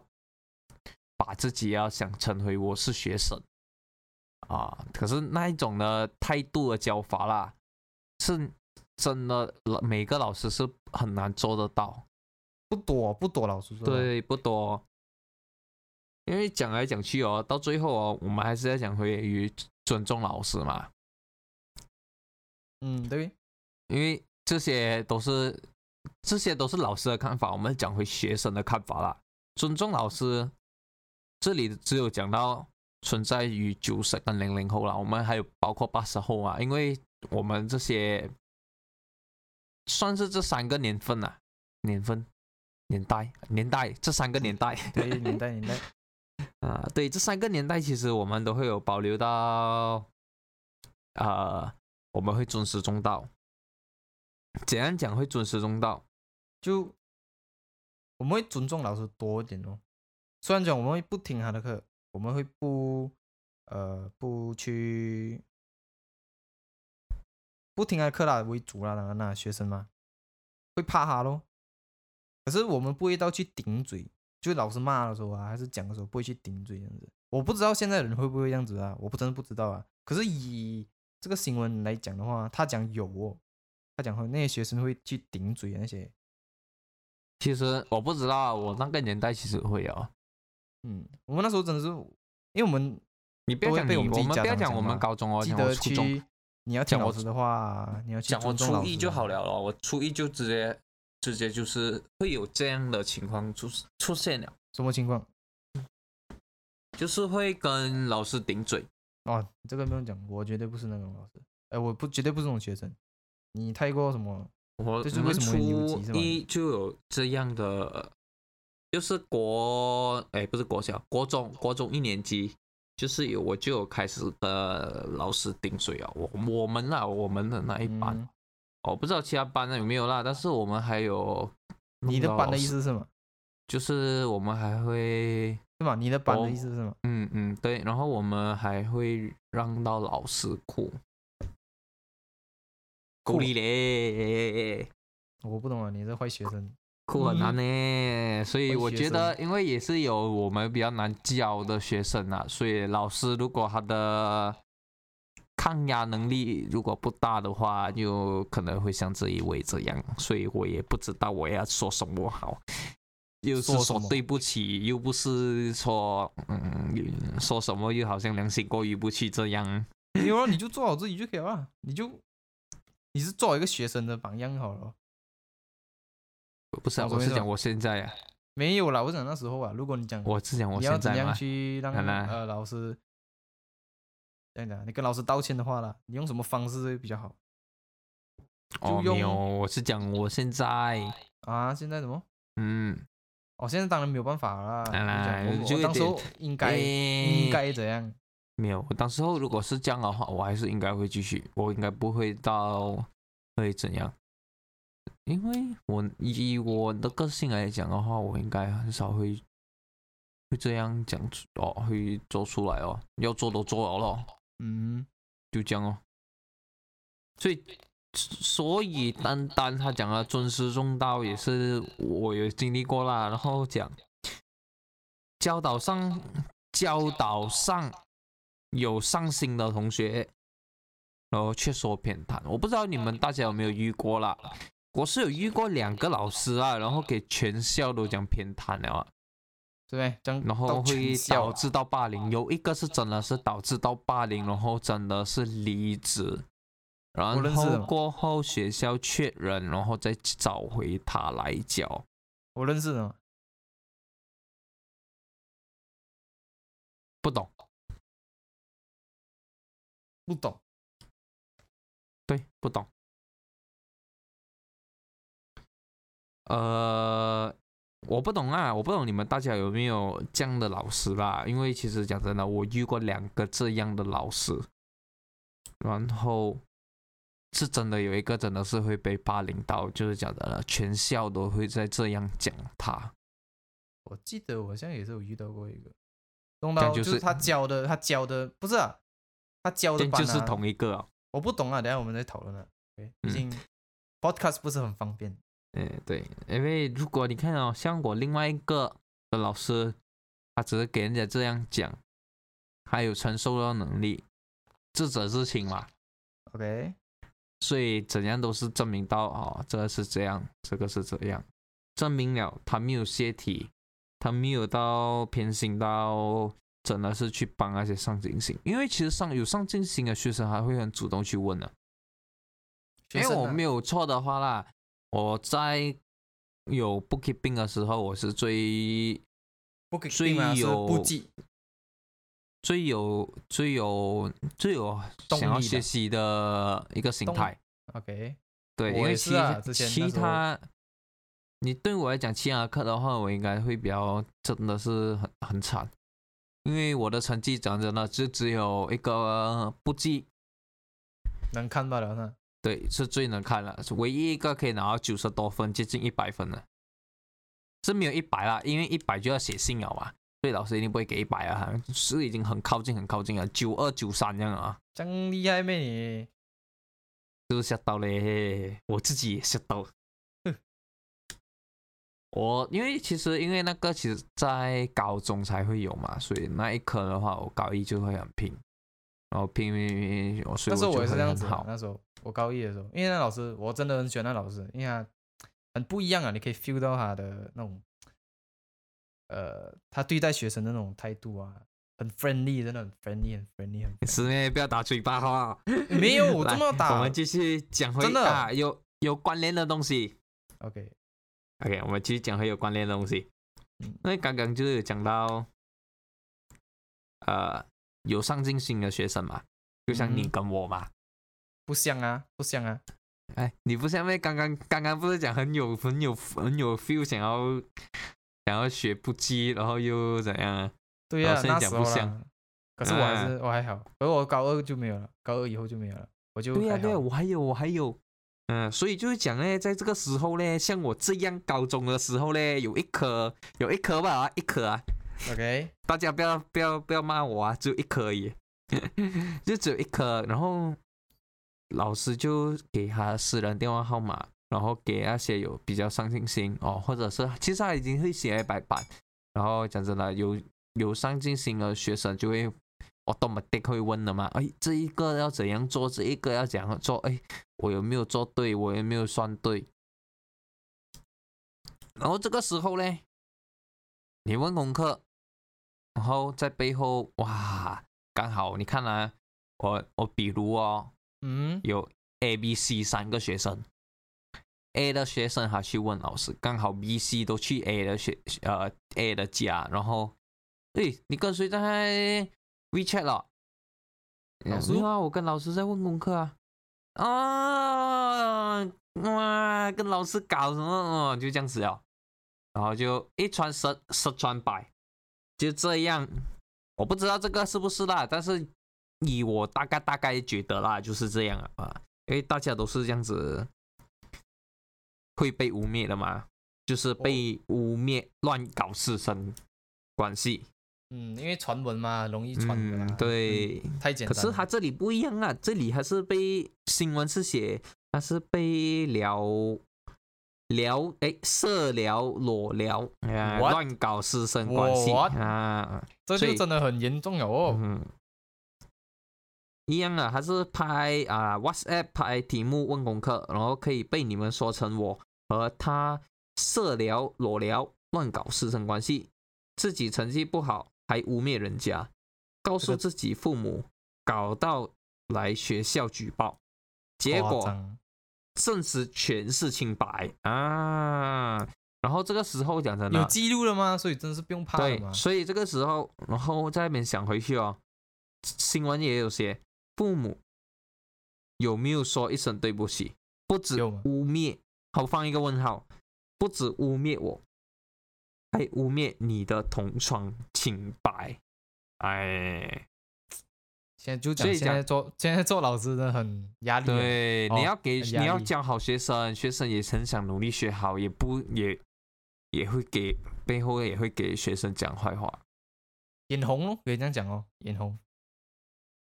把自己要想成为我是学生啊，可是那一种的态度的教法啦，是真的每个老师是很难做得到，不多不多，老师说。，对，不多。因为讲来讲去哦，到最后哦，我们还是要讲回于尊重老师嘛，嗯，对，因为这些都是这些都是老师的看法，我们讲回学生的看法啦。尊重老师，这里只有讲到存在于九十跟零零后啦，我们还有包括八十后啊，因为我们这些算是这三个年份啊，年份、年代、年代这三个年代。对，年代年代，啊，对，这三个年代其实我们都会有保留到，呃，我们会尊师重道。怎样讲会尊师重道？就我们会尊重老师多一点哦。虽然讲我们会不听他的课，我们会不呃不去不听他的课啦为主啦，那那学生嘛会怕他咯。可是我们不会到去顶嘴，就老师骂的时候啊，还是讲的时候不会去顶嘴这样子。我不知道现在人会不会这样子啊，我不真的不知道啊。可是以这个新闻来讲的话，他讲有哦，他讲会那些学生会去顶嘴那些，其实我不知道，我那个年代其实会啊。嗯，我们那时候真的是，因为我们你不要讲我们我们不要讲我们高中哦，记得讲我初中，去，你要讲我老师的话，你要讲我初一就好了咯，我初一就直接直接就是会有这样的情况出出现了，什么情况？就是会跟老师顶嘴。哦，这个不用讲，我绝对不是那种老师，哎，我不绝对不是那种学生，你太过什么？我这是为什么会初一就有这样的，就是国哎不是国小，国中国中一年级，就是有我就有开始的老师顶嘴啊，我我们啊我们的那一班，嗯我不知道其他班的有没有啦，但是我们还有你的班的意思是什么？就是我们还会是吗？你的班的哦意思是什么？嗯嗯对，然后我们还会让到老师哭，鼓励嘞。我不懂啊，你这坏学生。哭很难呢，所以我觉得，因为也是有我们比较难教的学生啊，所以老师如果他的抗压能力如果不大的话，就可能会像这一位这样，所以我也不知道我要说什么好，又是说什么说对不起，又不是说嗯说什么又好像良心过意不去这样。有啊，你就做好自己就可以了啊，你就你是做好一个学生的榜样好了。不是、啊，我是讲我现在啊，没有啦，我讲那时候啊，如果你讲我是讲我你要怎样现在嘛，去让呃老师这样讲，你跟老师道歉的话啦，你用什么方式会比较好哦，就没有，我是讲我现在，啊？现在怎么？嗯。哦，现在当然没有办法啦。当然我就当时候应该诶应该怎样？没有，我当时候如果是这样的话，我还是应该会继续，我应该不会到会怎样，因为我以我的个性来讲的话，我应该很少会会这样讲出哦，会做出来哦，要做都做了咯，嗯，就这样哦。所以，所以单单他讲的尊师重道也是我有经历过啦，然后讲教导上教导上有上心的同学，然后却说偏袒。我不知道你们大家有没有遇过啦？我是有遇过两个老师啊，然后给全校都讲偏袒了啊，对？然后会导致到霸凌。有一个是真的是导致到霸凌，然后真的是离职，然后过后学校确认，然后再找回他来教。我认识的嘛，不懂，不懂。对，不懂。呃，我不懂啊，我不懂你们大家有没有这样的老师啦？因为其实讲真的，我遇过两个这样的老师，然后是真的有一个真的是会被霸凌到，就是讲的了，全校都会在这样讲他。我记得我好像也是有遇到过一个，弄这样就到就是是他教的，他教的不是啊，他教的、啊、就是同一个、啊。我不懂啊，等下我们再讨论啊。对，毕嗯竟 podcast 不是很方便。嗯，对，因为如果你看哦，像我另外一个的老师，他只是给人家这样讲，还有承受的能力，智者之情嘛，OK，所以怎样都是证明到哦，这个是这样，这个是这样，证明了他没有泄题，他没有到偏心到真的是去帮那些上进心，因为其实上有上进心的学生还会很主动去问的、因为我没有错的话啦，我在有 bookkeeping 的时候，我是最不给最有最有最有最有想要学习的一个心态。OK，对，因为其啊其他，你对我来讲，其他课的话，我应该会比较真的是很很惨，因为我的成绩讲真的就只有一个不记，能看到了呢。对，是最能看了，是唯一一个可以拿到九十多分，接近一百分的，是没有一百啦，因为一百就要写信了嘛，所以老师一定不会给一百啊，是已经很靠近很靠近了，九二九三这样啊，这样厉害咩你？就是吓到嘞，我自己也吓到，我因为其实因为那个其实在高中才会有嘛，所以那一科的话，我高一就会很拼，然后拼拼拼拼，我所以那时候我也是这样子好。那时候我高一的时候，因为那老师我真的很喜欢那老师，因为他很不一样啊，你可以 feel 到他的那种，呃，他对待学生的那种态度啊，很 friendly，真的很 friendly，很 friendly，很 friendly 是呢，不要打嘴巴哈。没有 我来这么打我们继续讲回真的啊，有有关联的东西。OK，OK，我们继续讲回有关联的东西。嗯因为刚刚就是有讲到，呃，有上进心的学生嘛，就像你嗯跟我嘛。不像啊，不像啊，哎，你不像咩？刚刚刚刚不是讲很有很有很有 feel，想要想要学不羁，然后又怎样啊？对呀、然后现在那时候讲不像啦。可是我还是、我还好，而我高二就没有了，高二以后就没有了，我就对呀、对呀、我还有我还有，嗯，所以就是讲呢，在这个时候呢，像我这样高中的时候呢，有一科有一科吧，啊一科啊，OK，大家不要不要不要骂我啊，只有一科而已，就只有一科，然后老师就给他私人电话号码，然后给那些有比较上进心哦，或者是其实他已经会写一白板，然后讲真的，有有上进心的学生就会我都没得会问的嘛，哎，这一个要怎样做，这一个要怎样做，哎，我有没有做对，我有没有算对？然后这个时候呢，你问功课，然后在背后哇，刚好你看啊，我我比如哦，嗯，有 A、B、C 三个学生，A 的学生他去问老师，刚好 B、C 都去 A 的学呃 A 的家，然后，诶，你跟谁在 WeChat 了？老师啊，我跟老师在问功课啊。啊，哇，跟老师搞什么？哦就这样子哦，然后就一传十，十传百，就这样。我不知道这个是不是啦，但是以我大概大概觉得啦，就是这样啊，因为大家都是这样子会被污蔑的嘛，就是被污蔑乱搞师生关系。嗯，因为传闻嘛，容易传的嘛、嗯，对。嗯，太简单。可是他这里不一样啊，这里还是被新闻是写，他是被聊聊哎色聊裸聊？乱搞师生关系 What？啊，所以这就真的很严重了哦。嗯，一样啊，还是拍啊 WhatsApp 拍题目问功课，然后可以被你们说成我和他色聊裸聊乱搞师生关系，自己成绩不好还污蔑人家，告诉自己父母，搞到来学校举报，结果夸张证实全是清白啊。然后这个时候讲真的，有记录了吗？所以真是不用怕了对，所以这个时候，然后在那边想回去哦，新闻也有写，父母有没有说一声对不起？不止污蔑，好放一个问号，不止污蔑我，还污蔑你的同窗清白。哎，现在就讲，所以讲现在做现在做老师真的很压力。，对，哦你要给你要教好学生，学生也很想努力学好，也不也也会给背后也会给学生讲坏话。眼红哦，可以这样讲哦，眼红。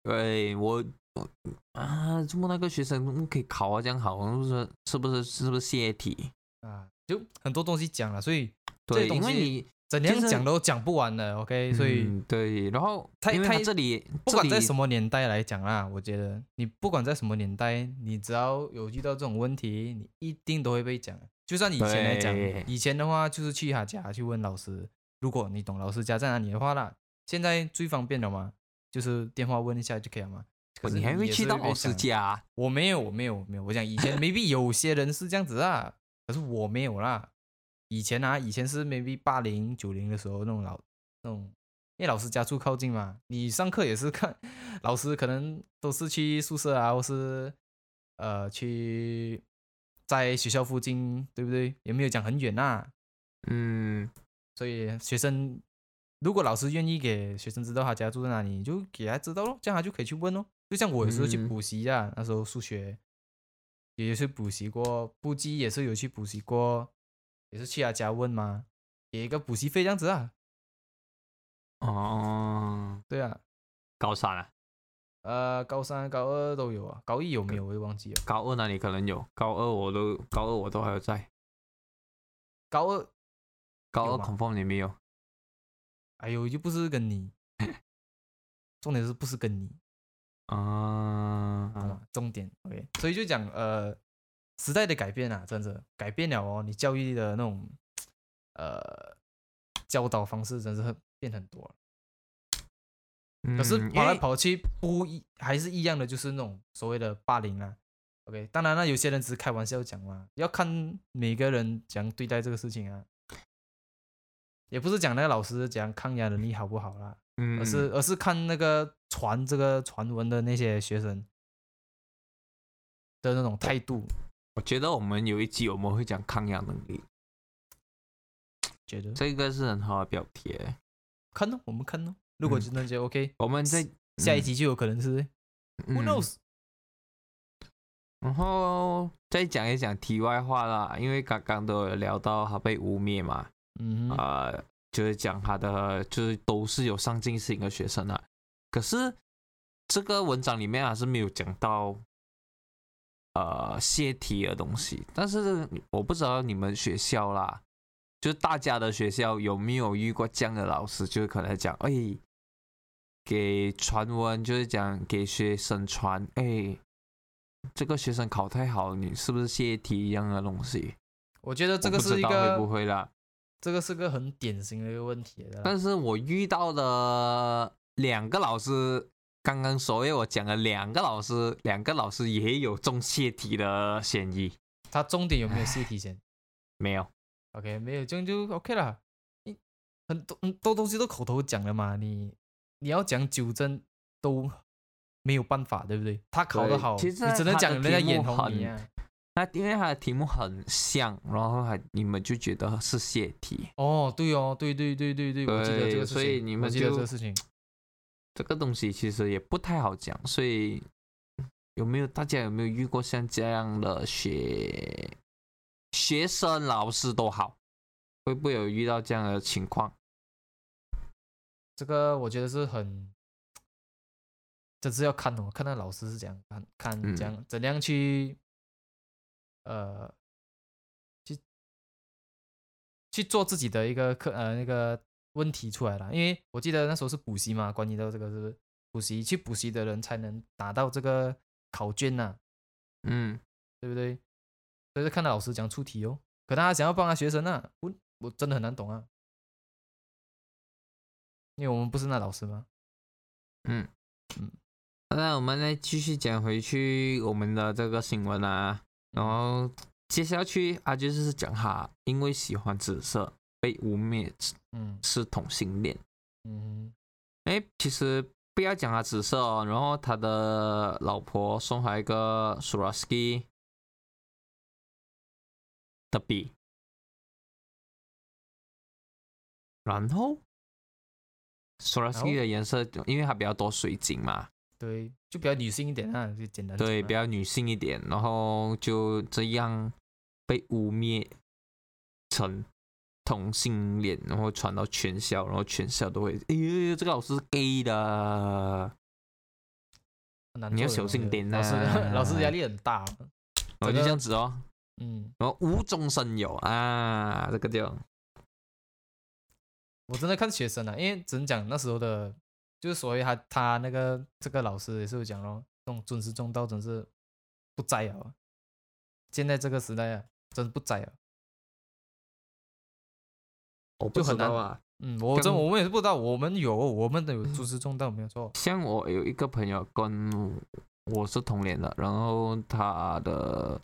对我我啊，这么那个学生可以考啊？这样好，是不是？是不是？是不是泄题？啊，就很多东西讲了，所以对，因为你怎样讲都讲不完的。OK，所以嗯对，然后因为太太他这里不管在什么，年代来讲啦，我觉得你不管在什么年代，你只要有遇到这种问题，你一定都会被讲。就算以前来讲，以前的话就是去他家去问老师，如果你懂老师家在哪里的话啦，现在最方便了嘛，就是电话问一下就可以了嘛。可是你还会去到老师家？我没有，我没有，没有。我讲以前 maybe 有些人是这样子啊，可是我没有啦。以前啊，以前是 maybe 八零九零的时候那种老那种，因为老师家住靠近嘛，你上课也是看老师可能都是去宿舍啊，或是呃去在学校附近，对不对？也没有讲很远呐、嗯，所以学生如果老师愿意给学生知道他家住在哪里，你就给他知道咯，这样他就可以去问咯。就像我有时候去嗯补习啊，那时候数学也是补习过，补习也是有去补习过，也是去他家问嘛，给一个补习费这样子啊。哦，对啊，高三啊，呃，高三、高二都有啊，高一有没有？我也忘记了。高二那里可能有，高二我都高二我都还有在。高二高二有吗？confirm 你没有。哎呦，又不是跟你，重点是不是跟你，啊、懂吗？重点 OK，所以就讲呃，时代的改变啊，真的改变了哦，你教育的那种呃教导方式真是很变很多了。可是嗯跑来跑去不一还是一样的，就是那种所谓的霸凌啊。OK，当然了，有些人只是开玩笑讲嘛，要看每个人怎样对待这个事情啊。也不是讲那个老师讲抗压能力好不好啦，嗯，而是而是看那个传这个传闻的那些学生的那种态度，我觉得我们有一集我们会讲抗压能力，觉得。这个是很好的标题耶。看呢，我们看呢，如果嗯真的就 OK，我们在下一集就有可能是嗯 Who knows？然后再讲一讲题外话啦，因为刚刚都有聊到他被污蔑嘛，嗯哼，呃，就是讲他的就是都是有上进心的学生啊。可是这个文章里面还是没有讲到呃泄题的东西，但是我不知道你们学校啦，就是大家的学校有没有遇过这样的老师，就是可能讲哎。给传闻就是讲给学生传，哎，这个学生考太好，你是不是泄题一样的东西？我觉得这个是一个会不会啦。这个是个很典型的一个问题。但是我遇到的两个老师，刚刚所谓我讲了两个老师，两个老师也有中泄题的嫌疑，他重点有没有泄题先没有？？OK，没有这样就 OK 了。你很多很多东西都口头讲了嘛，你你要讲纠正都没有办法，对不对？他考得好，其实你只能讲人家眼红你很啊。那因为他的题目很像，然后还你们就觉得是泄题，哦，对哦，对对对对对，我记得这对个事情，所以你们我记得这就个事情。这个东西其实也不太好讲，所以有没有大家有没有遇过像这样的学学生、老师都好，会不会有遇到这样的情况？这个我觉得是很，这是要看哦，看那老师是怎样看，看嗯怎样、怎样去，呃，去去做自己的一个课呃那个问题出来了。因为我记得那时候是补习嘛，关于到这个是不是补习去补习的人才能达到这个考卷呐、嗯，对不对？所以是看到老师讲出题哦，可他想要帮他学生啊，我我真的很难懂啊，因为我们不是那老师嘛。嗯。嗯，那我们再继续讲回去我们的这个新闻啊，然后接下去啊就是讲他因为喜欢紫色被污蔑嗯。是同性恋。嗯哎，其实不要讲他紫色哦，然后他的老婆送他一个 Swarovski 的笔，然后 Swarovski 的颜色，因为它比较多水晶嘛，对，就比较女性一点啊，就简单对，啊比较女性一点，然后就这样被污蔑成同性恋，然后传到全校，然后全校都会，哎呀，这个老师是 gay 的，你要小心点我觉得老师呐老师压力很大，然后就这样子哦，嗯，然后无中生有啊，这个叫我真的看学生啊，因为只能讲那时候的，就是所谓他他那个这个老师也是有讲咯，这种尊师重道真是不在啊，现在这个时代啊，真是不在啊。我不知道啊。嗯，我真跟我们也是不知道，我们有我们的有尊师重道没有错。像我有一个朋友跟我是同年的，然后他的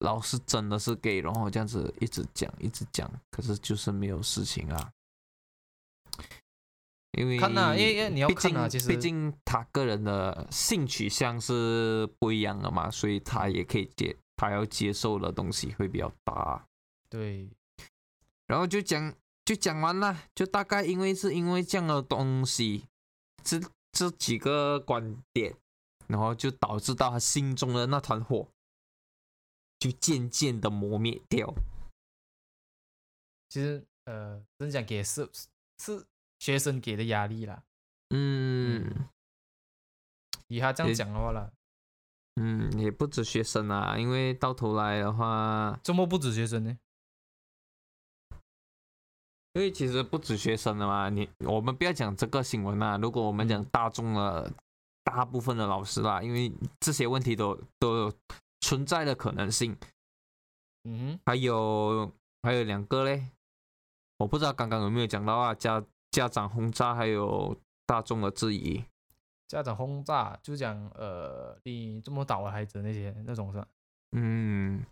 老师真的是 gay，然后这样子一直讲一直讲，可是就是没有事情啊。因为看呐因为因为你要毕看啊其实竟毕竟他个人的性取向是不一样的嘛，所以他也可以接他要接受的东西会比较大。对，然后就讲就讲完了，就大概因为是因为这样的东西，这这几个观点，然后就导致到他心中的那团火，就渐渐的磨灭掉。其实呃，真讲给是是学生给的压力啦。嗯以他这样也讲的话啦，嗯，也不止学生啊，因为到头来的话，周末不止学生呢。因为其实不止学生的嘛，你我们不要讲这个新闻啦，如果我们讲大众的大部分的老师啦，因为这些问题都都有存在的可能性。嗯哼，还有还有两个嘞，我不知道刚刚有没有讲到啊，家家长轰炸还有大众的质疑。家长轰炸就讲呃，你这么打我孩子那些那种是吧？嗯，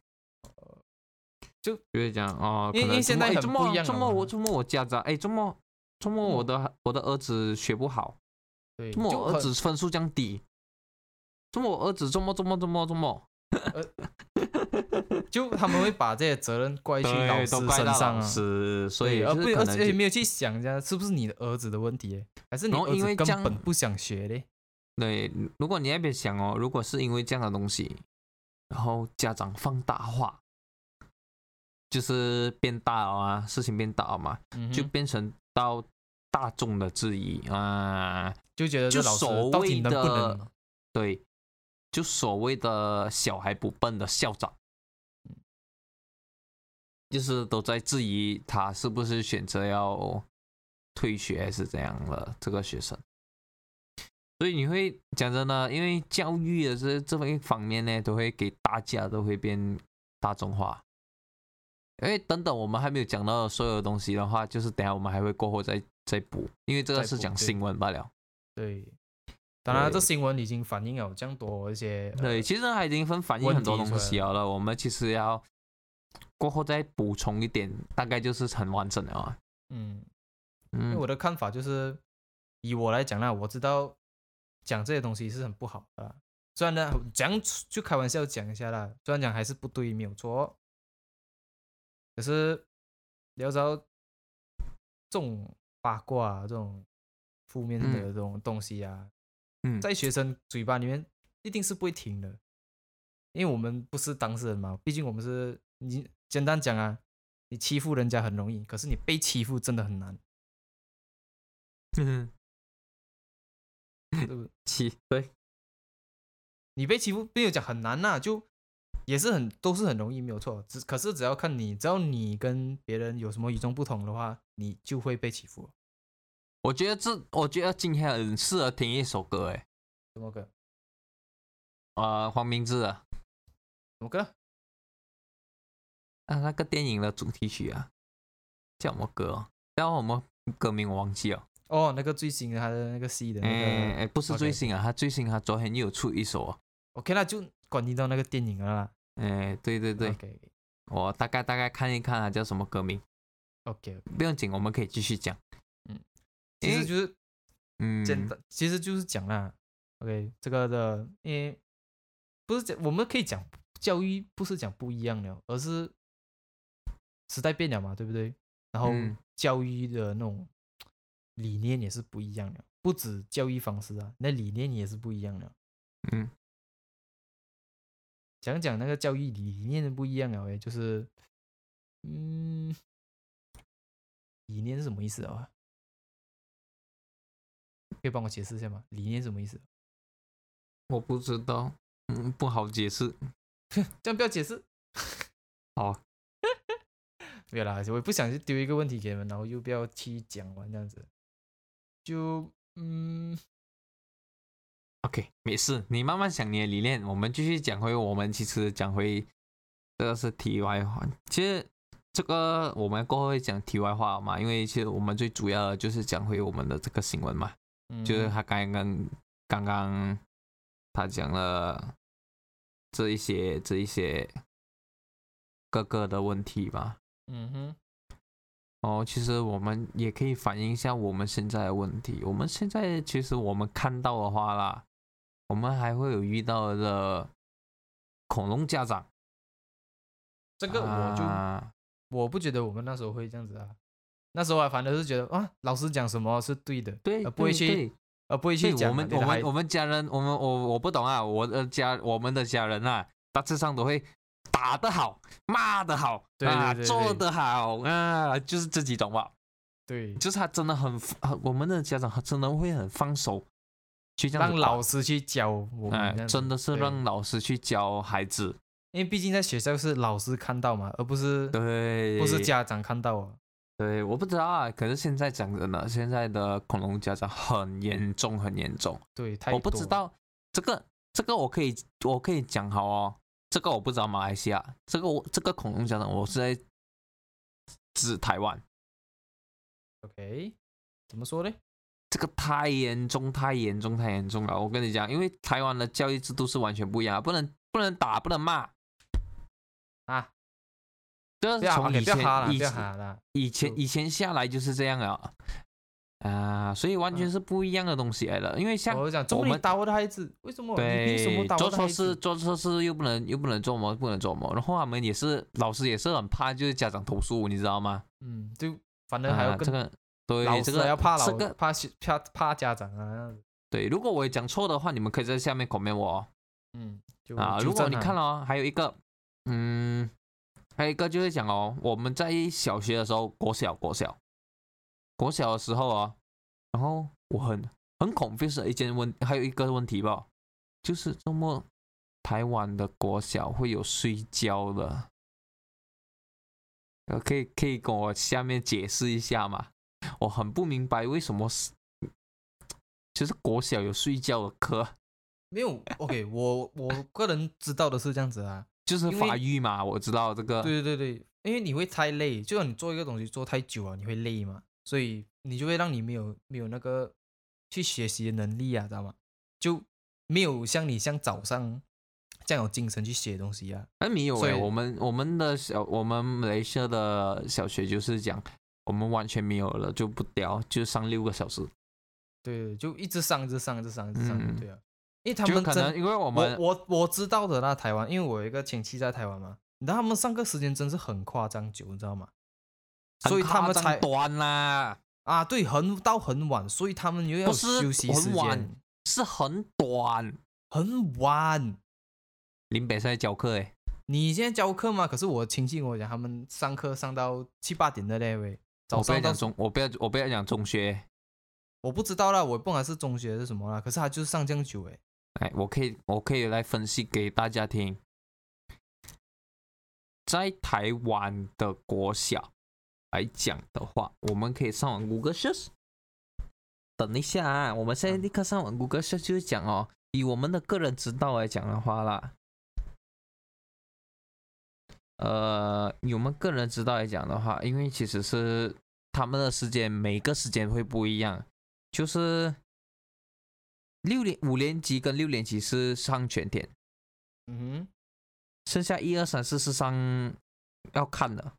就就是讲哦，因为现在很怎么不一样了怎么我嘛怎么我家长哎，周末周末我的我的儿子学不好，对，怎么我儿子分数这样低，周末我儿子周末周末周末周末，就他们会把这些责任怪去老师身上啊，师，所以而不而且没有去想一下是不是你的儿子的问题耶，还是你儿子根因为这样本不想学嘞？对，如果你那边想哦，如果是因为这样的东西，然后家长放大化，就是变大了啊，事情变大了嘛，嗯就变成到大众的质疑啊，就觉得就所谓的能？对，就所谓的小孩不笨的校长，就是都在质疑他是不是选择要退学还是怎样了这个学生。所以你会讲真的，因为教育的这这么一方面呢，都会给大家都会变大众化。因为等等我们还没有讲到所有的东西的话，就是等下我们还会过后再再补，因为这个是讲新闻罢了。对，当然这新闻已经反映了这样多一些呃对，其实它已经分反映问很多东西了了，我们其实要过后再补充一点，大概就是很完整了啊。嗯，因为嗯我的看法就是，以我来讲啦，我知道讲这些东西是很不好的啦。虽然呢，讲就开玩笑讲一下啦，虽然讲还是不对，没有错。可是你要知道，这种八卦、啊、这种负面的嗯。这种东西啊，嗯，在学生嘴巴里面一定是不会停的，因为我们不是当事人嘛，毕竟我们是你简单讲啊，你欺负人家很容易，可是你被欺负真的很难，嗯，对不对？七 对，你被欺负没有讲很难呐、就也是很都是很容易，没有错。只可是只要看你，只要你跟别人有什么与众不同的话，你就会被欺负。我觉得这，我觉得今天很适合听一首歌，诶，什么歌？呃，黄明志啊什么歌？啊，那个电影的主题曲啊，叫什么歌哦？然后我们歌名我忘记了，哦，那个最新的他的那个戏的那哎哎，个。不是最新啊，他最新他昨天又有出一首啊，OK 那就关系到那个电影了啦。哎，对对对，OK 我大概大概看一看它叫什么歌名，OK，不用紧，我们可以继续讲。嗯其实就是嗯，简单，其实就是讲啦。OK，这个的，因为不是讲我们可以讲教育，不是讲不一样了，而是时代变了嘛，对不对？然后嗯教育的那种理念也是不一样的，不止教育方式啊，那理念也是不一样的。嗯，讲讲那个教育理念的不一样啊，诶，就是，嗯，理念是什么意思啊？可以帮我解释一下吗？理念是什么意思？我不知道，嗯，不好解释。这样不要解释。好，没有啦，我也不想去丢一个问题给你们，然后又不要去讲完这样子。就嗯，OK，没事，你慢慢想你的理念，我们继续讲回我们其实讲回这个是题外话。其实这个我们过后会讲题外话嘛，因为其实我们最主要的就是讲回我们的这个新闻嘛，就是嗯他刚刚刚刚他讲了这一些这一些各个的问题吧。嗯哼，哦，其实我们也可以反映一下我们现在的问题。我们现在其实我们看到的话啦，我们还会有遇到的恐龙家长。这个我就、啊我不觉得我们那时候会这样子啊。那时候啊，反正是觉得啊，老师讲什么是对的，对，而不会去，对对而不会去讲我们我们我们家人，我们我我不懂啊，我的家我们的家人啊，大致上都会打得好，骂得好，对啊，对对做得好啊，就是这几种吧。对，就是他真的很，很我们的家长真的会很放手去这样让子老师去教我们哎这样，子，真的是对。让老师去教孩子，因为毕竟在学校是老师看到嘛，而不是对，不是家长看到啊。对，我不知道啊，可是现在讲真的，现在的恐龙家长很严重，很严重。对，太我不多了，知道这个这个我可以我可以讲好哦，这个我不知道马来西亚这个我这个恐龙家长我是在指台湾，OK，怎么说呢？这个太严重太严重太严重了。我跟你讲，因为台湾的教育制度是完全不一样的，不能不能打不能骂啊，这从以前以前。以前以前下来就是这样啊。啊，所以完全嗯是不一样的东西来了，因为像我讲，我们打我的孩子？为什么？对，打做错事？做错事又不能又不能做么不能做么，然后他们也是老师也是很怕，就是家长投诉，你知道吗？嗯，就反正还要啊，这跟个对老这个要怕老这个怕怕怕家长啊，对，如果我有讲错的话，你们可以在下面 comment 我哦嗯，啊。如果你看了哦，还有一个，嗯，还有一个就是讲哦，我们在小学的时候，国小国小国小的时候啊，然后我很很 confused 的一件问，还有一个问题吧，就是周末台湾的国小会有睡觉的，呃，可以可以跟我下面解释一下吗？我很不明白为什么是，就是国小有睡觉的课，没有 OK，我我个人知道的是这样子啊，就是发育嘛，我知道这个。对对对对，因为你会太累，就像你做一个东西做太久了，你会累嘛，所以你就会让你没有没有那个去学习的能力啊，知道吗？就没有像你像早上这样有精神去写东西啊。哎，没有哎，我们我们的小我们马来西亚的小学就是讲，我们完全没有了，就不掉，就上六个小时。对，就一直上，一直上，一直上，一直上，嗯对啊。因为他就们可能因为我我们我我知道的那，台湾，因为我有一个亲戚在台湾嘛，你知道他们上课时间真是很夸张久，你知道吗？所以他们才短啦，啊，对，很到很晚，所以他们又要休息时很晚间，是很短。很晚。林北是在教课哎，你现在教课吗？可是我亲戚跟我讲，他们上课上到七八点的嘞喂，早上到我不要讲中，我不要我不要讲中学，我不知道啦，我不管是中学还是什么啦，可是他就是上这样久诶。哎，我可以我可以来分析给大家听，在台湾的国小来讲的话，我们可以上网 Google Search。等一下啊，我们现在立刻上网 Google Search 就是讲哦，以我们的个人指导来讲的话啦，呃，以我们个人知道来讲的话，因为其实是他们的时间每个时间会不一样，就是六年五年级跟六年级是上全天，嗯哼剩下一二三四是上要看的。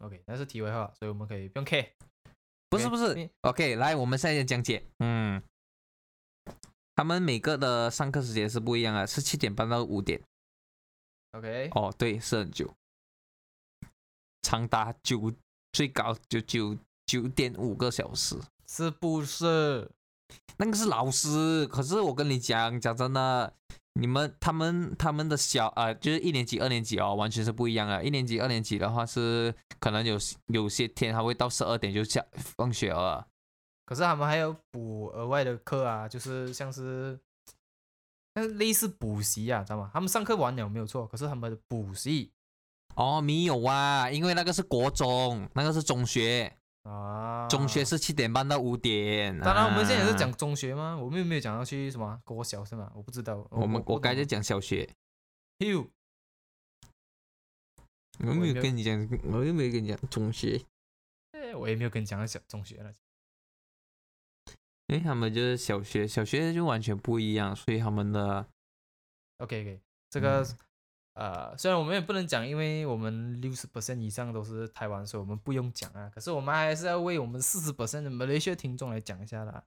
，OK，那是题外话，所以我们可以不用 care。不是不是你，OK，来，我们现在讲解。嗯，他们每个的上课时间是不一样啊，是七点半到五点。OK，哦，对，是很久，长达九，最高就九九点五个小时。是不是？那个是老师，可是我跟你讲，讲真的，你们他们他们的小呃，就是一年级、二年级哦，完全是不一样的。一年级、二年级的话是可能有有些天还会到十二点就下放学了。可是他们还有补额外的课啊，就是像是，那类似补习啊，知道吗？他们上课完了没有错，可是他们的补习哦，没有啊，因为那个是国中，那个是中学，啊，中学。是七点半到五点。当然，我们现在也是啊讲中学吗？我们有没有讲到去什么国小是吗？我不知道。我们我该在在讲小学，Hugh 我又没有跟你讲，我又没有跟你讲中学，哎我也没有跟你讲到小中学了。因为他们就是小学，小学就完全不一样，所以他们的 OK OK，这个、嗯呃，虽然我们也不能讲，因为我们六十 percent 以上都是台湾，所以我们不用讲啊。可是我们还是要为我们四十 percent 的马来西亚听众来讲一下啦。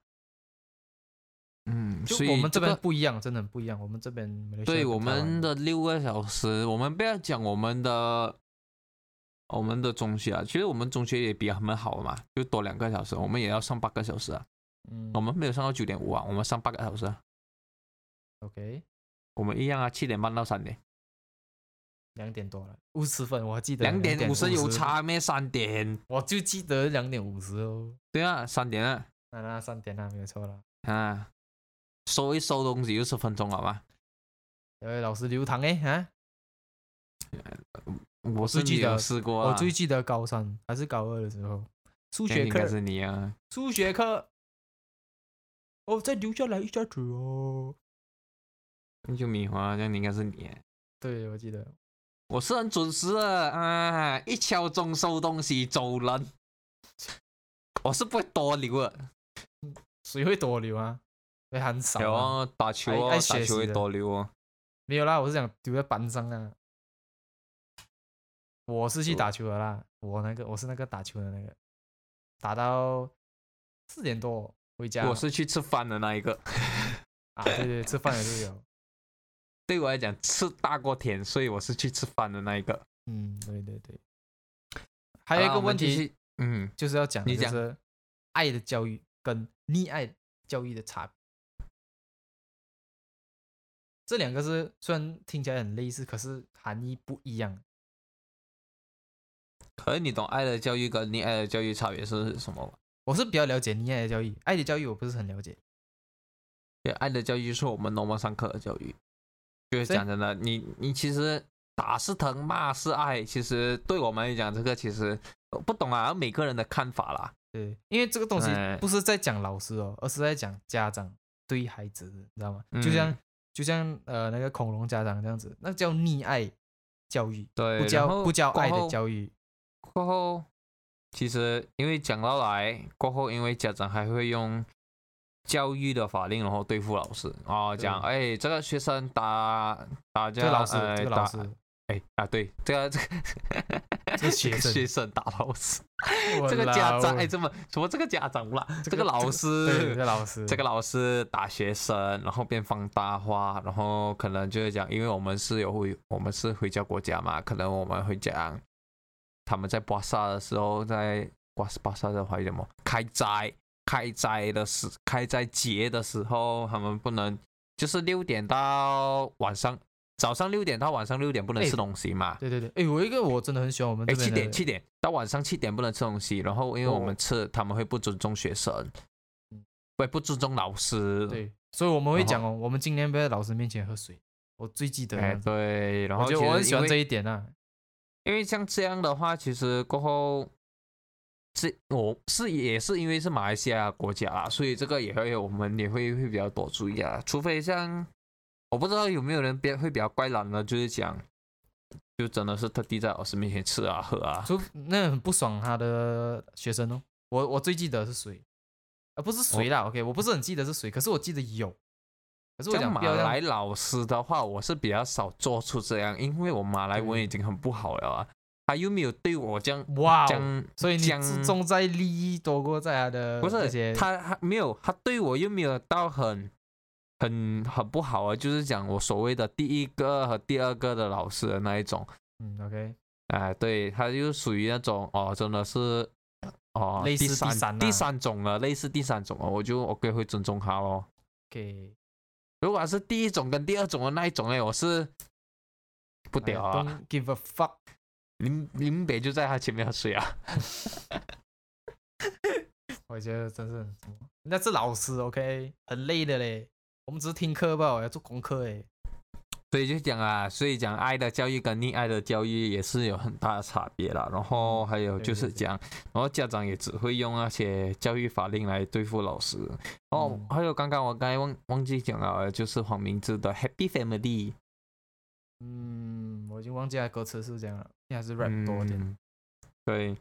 嗯，就所以我们这边不一样，真的很不一样。我们这边对我们的六个小时，我们不要讲我们的我们的中学啊，其实我们中学也比他们好嘛，就多两个小时，我们也要上八个小时啊，嗯。我们没有上到九点五啊，我们上八个小时啊，OK。我们一样啊，七点半到三点，两点多了，五十分我还记得两点五十。有差咩？三点，我就记得两点五十哦。对啊，三点啊，那那三点啊，没有错了。啊，收一收东西就十分钟好吧，两位老师留堂哎啊，我是记得试过啊，我最记得高三还是高二的时候，数学课，是你啊。数学课，哦，再留下来一下子哦。那就米花，那你应该是你。对，我记得。我是很准时的啊，一敲钟收东西走人。我是不会多留的，谁会多留啊？会很少啊。有啊，打球哦，爱爱打球会多留啊。没有啦，我是想丢在班上啊。我是去打球的啦，我那个我是那个打球的那个，打到四点多回家。我是去吃饭的那一个，啊，对对，吃饭的都有。对我来讲吃大过天，所以我是去吃饭的那一个。嗯，对对对。还有一个问题嗯，就是要讲的，你讲就是爱的教育跟溺爱教育的差别。这两个是虽然听起来很类似，可是含义不一样。可是你懂爱的教育跟溺爱的教育差别是什么吗？我是比较了解溺爱的教育，爱的教育我不是很了解。对，爱的教育是我们 normal 上课的教育。就是讲真的，你你其实打是疼，骂是爱，其实对我们来讲，这个其实呃不懂啊，每个人的看法啦。对，因为这个东西哎不是在讲老师哦，而是在讲家长对孩子的，你知道吗？嗯就像就像呃那个恐龙家长这样子，那叫溺爱教育，对，不叫不叫爱的教育。过后，其实因为讲到来过后，因为家长还会用教育的法令，然后对付老师。哦，讲哎这个学生打打架，这个老师，呃这个老师。打，哎啊对，这个这个 这学生。学生打老师，我这个家长老哎这么什么这个家长啦，这这个个老师，这师。个老师，这个老师打学生，然后变放大化，然后可能就是讲，因为我们是有回，我们是回教国家嘛，可能我们会讲，他们在巴萨的时候，在巴巴萨的话叫什么？开斋，开斋的时，开斋节的时候，他们不能，就是六点到晚上，早上六点到晚上六点不能哎吃东西嘛。对对对，哎，有一个我真的很喜欢我们哎，七点七点到晚上七点不能吃东西，然后因为我哦们吃，他们会不尊重学生嗯，会不尊重老师。对，所以我们会讲哦，我们今天不要在老师面前喝水，我最记得这哎，样子。对，然后我觉得我很喜欢这一点啊。因为像这样的话，其实过后，是我是也是因为是马来西亚国家啦，所以这个也会我们也会会比较多注意啊。除非像我不知道有没有人比会比较怪懒的，就是讲，就真的是特地在老师面前吃啊喝啊。除那很不爽他的学生哦，我我最记得是谁，而不是谁啦。OK，我不是很记得是谁，可是我记得有。可是我像马讲不要让来老师的话，我是比较少做出这样，因为我马来文已经很不好了啊，他又没有对我这样哇哦，这样所以你讲注重在利益多过在他的不是他他还没有，他对我又没有到很很很不好啊，就是讲我所谓的第一个和第二个的老师的那一种，嗯 OK 哎、对，他就属于那种哦，真的是哦，类似第三第三啊第三种了，类似第三种了，我就 OK 会尊重他咯。OK，如果是第一种跟第二种的那一种呢，我是不屌啊，give a fuck。林林北就在他前面喝水啊，我觉得真是那是老师 OK，很累的嘞。我们只是听课吧，要做功课诶。所以就讲啊，所以讲爱的教育跟溺爱的教育也是有很大的差别啦。然后还有就对对对是讲，然后家长也只会用那些教育法令来对付老师。哦，嗯还有刚刚我刚才忘忘记讲了，就是黄明志的 Happy Family，嗯，我已经忘记他歌词是这样了，应该是 rap 多一点。嗯对，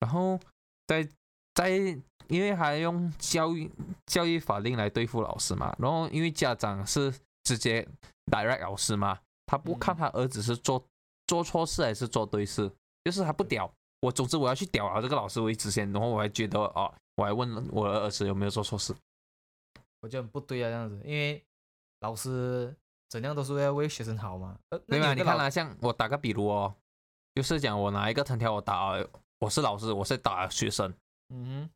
然后在在因为还用教育教育法令来对付老师嘛，然后因为家长是直接 direct 老师嘛，他不看嗯。他儿子是做做错事还是做对事，就是他不屌。我，总之我要去屌啊这个老师为止先，然后我还觉得哦，我还问我的儿子有没有做错事，我觉得很不对啊，这样子，因为老师怎样都是要为学生好嘛。呃，那你看啊，像我打个比如哦，就是讲我拿一个藤条我打，我是老师，我是打学生。嗯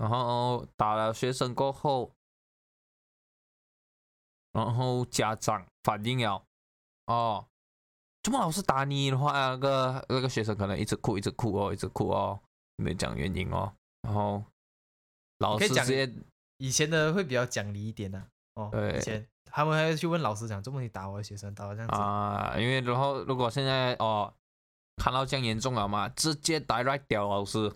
然后打了学生过后，然后家长反应了，哦，怎么老师打你的话，那个那个学生可能一直哭，一直哭哦，一直哭哦，没有讲原因哦，然后老师直接哼，以前的会比较讲理一点的、哦，对以前他们还要去问老师讲，这么你打我的学生，打我这样子，啊，因为然后如果现在哦看到这样严重了嘛，直接 direct 掉老师。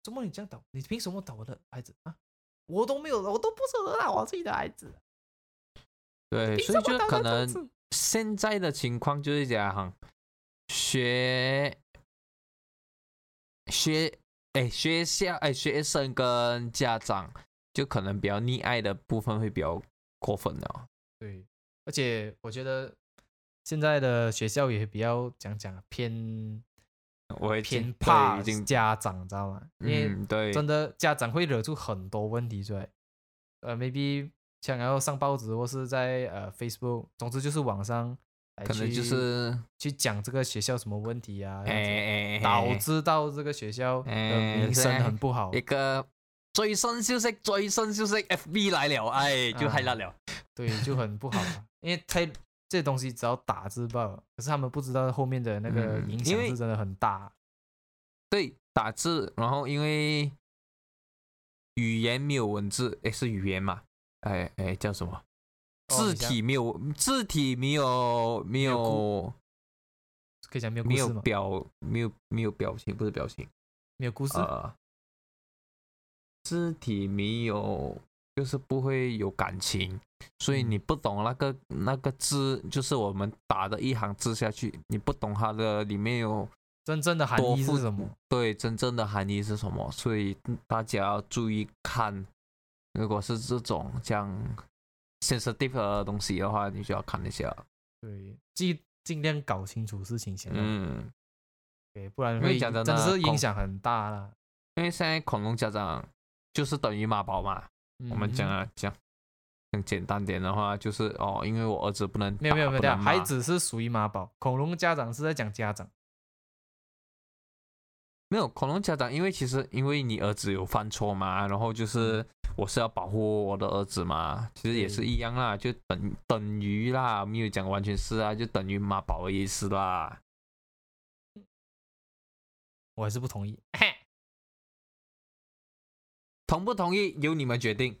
这么你这样打，你凭什么打我的孩子啊？我都没有，我都不舍得打我自己的孩子，对，所以就可能现在的情况就是讲学学哎学校哎学生跟家长就可能比较溺爱的部分会比较过分了。对，而且我觉得现在的学校也比较讲讲啊偏我已经偏怕家长，知道吗？因为嗯对真的家长会惹出很多问题出来，呃，maybe 想要上报纸或是在呃 Facebook，总之就是网上可能就是去讲这个学校什么问题啊，导致到这个学校的哎名声很不好。一个最新消息，最新消息，FB 来了，哎，就啊係啦了。对，就很不好啊，因为太这东西只要打字报，可是他们不知道后面的那个影响是真的很大。对，打字，然后因为语言没有文字，诶，是语言嘛？哎哎，叫什么？字体没有，字体没有，没有有，可以讲没有没有？表，没有没有表情，不是表情，没有故事，呃，字体没有，就是不会有感情，所以嗯你不懂那个那个字，就是我们打的一行字下去，你不懂它的里面有真正的含义是什么？对真正的含义是什么，所以大家要注意看。如果是这种像 sensitive 的东西的话，你就要看一下。对，尽尽量搞清楚事情先，嗯，对，不然因讲真的真是影恐响很大啦。因为现在恐龙家长就是等于妈宝嘛，我们讲讲更简单点的话，就是哦，因为我儿子不能没有没有没有，孩子是属于妈宝，恐龙家长是在讲家长。没有恐龙家长，因为其实因为你儿子有犯错嘛，然后就是我是要保护我的儿子嘛，其实也是一样啦，就等等于啦，没有讲完全是啊，就等于妈宝的意思啦。我还是不同意。同不同意由你们决定。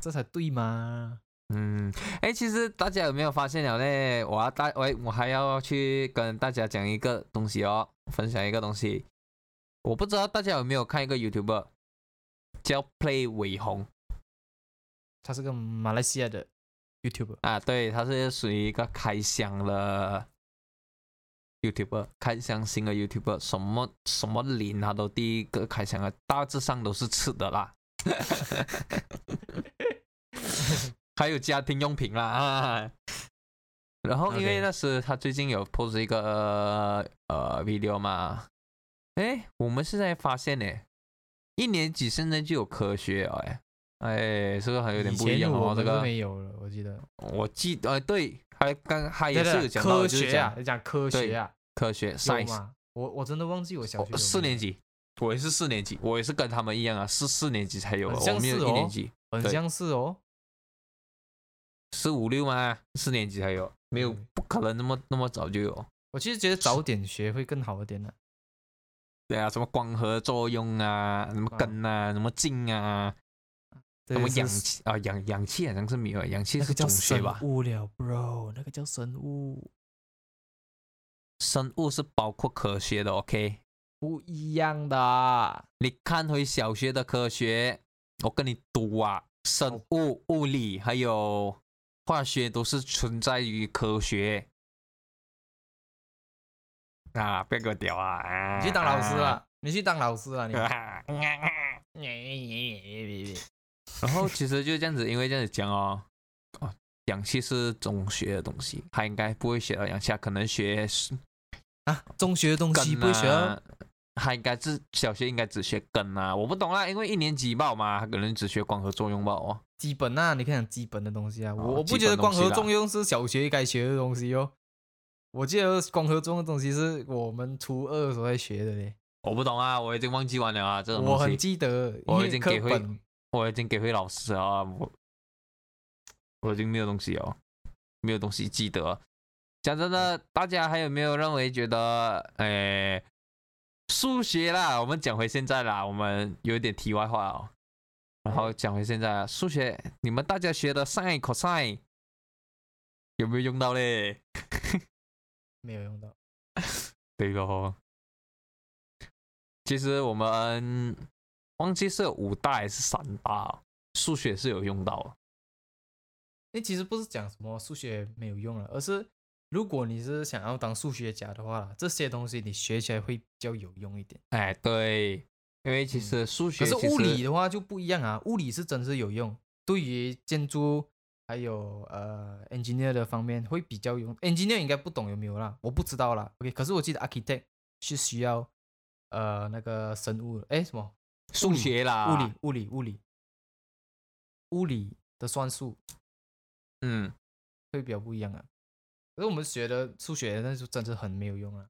这才对嘛？嗯，哎，其实大家有没有发现了呢？我要大，我我还要去跟大家讲一个东西哦，分享一个东西。我不知道大家有没有看一个 YouTuber 叫 Play 伟鸿他是个马来西亚的 YouTuber，啊，对，他是属于一个开箱的 YouTuber，开箱新的 YouTuber，什么什么零他都第一个开箱啊，大致上都是吃的啦。还有家庭用品啦啊。然后因为那时他最近有 post 一个呃 video 嘛，哎，我们现在发现呢，一年级现在就有科学了哎，哎，是不是还有点不一样哦？这个没有了，我记得。我记呃对，还刚还也是有讲到科就是学啊，讲科学啊，科学有 science，我我真的忘记我小学四年，级，我也是四年级，我也是跟他们一样啊，是四年级才有的，我没有一年级，对很像是哦。是五六吗？四年级才有，没有嗯不可能那么那么早就有。我其实觉得早点学会更好一点的。对啊，什么光合作用啊，什么根啊，什么茎啊，什么氧气啊，氧氧气好像是没有，氧气是那个叫生中学吧？物了，bro，那个叫生物，生物是包括科学的，OK？不一样的。你看回小学的科学，我跟你赌啊，生物、物理还有化学都是存在于科学。啊，别给我屌啊！啊你去当老师了，你去当老师了，你。啊 然后其实就这样子，因为这样子讲哦，哦，氧气是中学的东西，他应该不会学到氧气，他可能学啊，中学的东西不会学他应该是小学应该只学根啊，我不懂啊，因为一年级吧嘛，他可能只学光合作用吧哦。基本啊，你看讲基本的东西啊，我哦我不觉得光合作用是小学该学的东西哦。我记得光合作用的东西是我们初二的时候在学的嘞，我不懂啊，我已经忘记完了啊，这种我很记得，我已经给会我已经给回老师了啊，我我已经没有东西哦，没有东西记得。讲真的，大家还有没有认为觉得，诶，数学啦，我们讲回现在啦，我们有一点题外话哦。然后讲回现在啊，数学，你们大家学的 sin、cosine 有没有用到嘞？没有用到。对咯，其实我们忘记是有五大还是三大，数学是有用到的。那其实不是讲什么数学没有用了，而是如果你是想要当数学家的话，这些东西你学起来会比较有用一点。哎，对，因为其实数学可是物理的话就不一样啊，物理是真是有用，对于建筑还有呃 engineer 的方面会比较用。engineer 应该不懂有没有啦，我不知道啦。OK，可是我记得 architect 是需要呃那个生物，哎什么数学啦，物理物理物理物理的算术嗯，会比较不一样啊。可是我们学的数学，那就真的很没有用啊。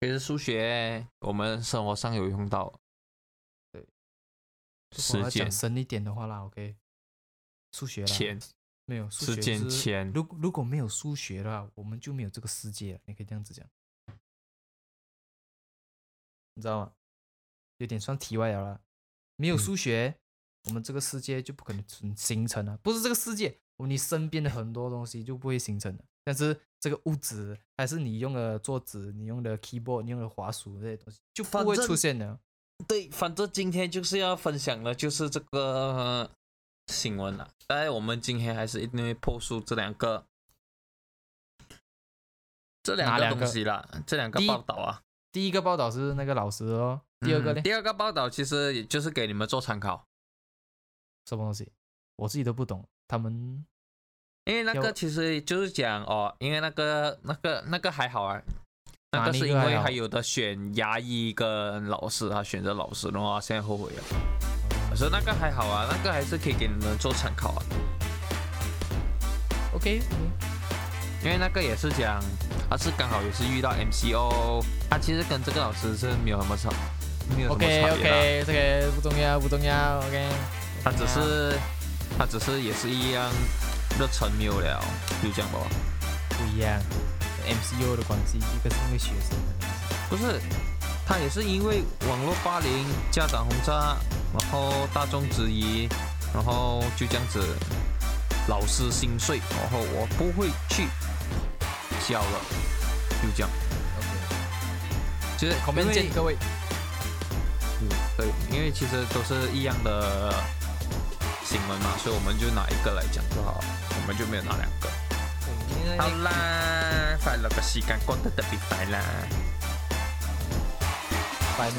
其实数学我们生活上有用到。对，如果时间要讲、深一点的话啦，OK，数学啦，钱、没有数学时间、就是钱，如如果没有数学的话，我们就没有这个世界了。你可以这样子讲，你知道吗？有点算题外了啦。没有嗯数学，我们这个世界就不可能存形成了。不是这个世界，你身边的很多东西就不会形成了。但是这个物质，还是你用的桌子、你用的 keyboard、你用的滑鼠这些东西，就不会出现的。对，反正今天就是要分享的就是这个新闻了。当然，我们今天还是一定会破出这两个，这两个东西啦，这两个报道啊。第一个报道是那个老师哦，第二个呢？嗯第二个报道其实也就是给你们做参考，什么东西？我自己都不懂。他们因为那个其实就是讲哦，因为那个那个那个还好啊。那个是因为还有的选牙医跟老师，他选择老师，的话现在后悔了。可是那个还好啊，那个还是可以给你们做参考啊。OK，因为那个也是讲，他是刚好也是遇到 MCO，他其实跟这个老师是没有什么差，没有什么 OK 差别的。OK，这个不重要不重要。OK，他只是他只是也是一样热忱没有了，就这样吧。不一样。，MCO 的关系，一个是因为学生的。不是，他也是因为网络霸凌、家长轰炸，然后大众质疑，然后就这样子，老师心碎，然后我不会去教了，就这样。OK，其实后面因为见各位。嗯，对，因为其实都是一样的新闻嘛，所以我们就拿一个来讲就好了，我们就没有拿两个。好啦，快乐的时间过得特别快啦！拜呢？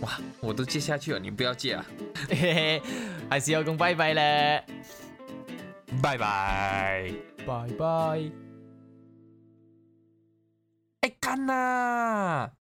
哇，我都借下去了，你不要借啊！嘿嘿嘿，还是要讲拜拜嘞，拜拜。拜拜。哎，干啦！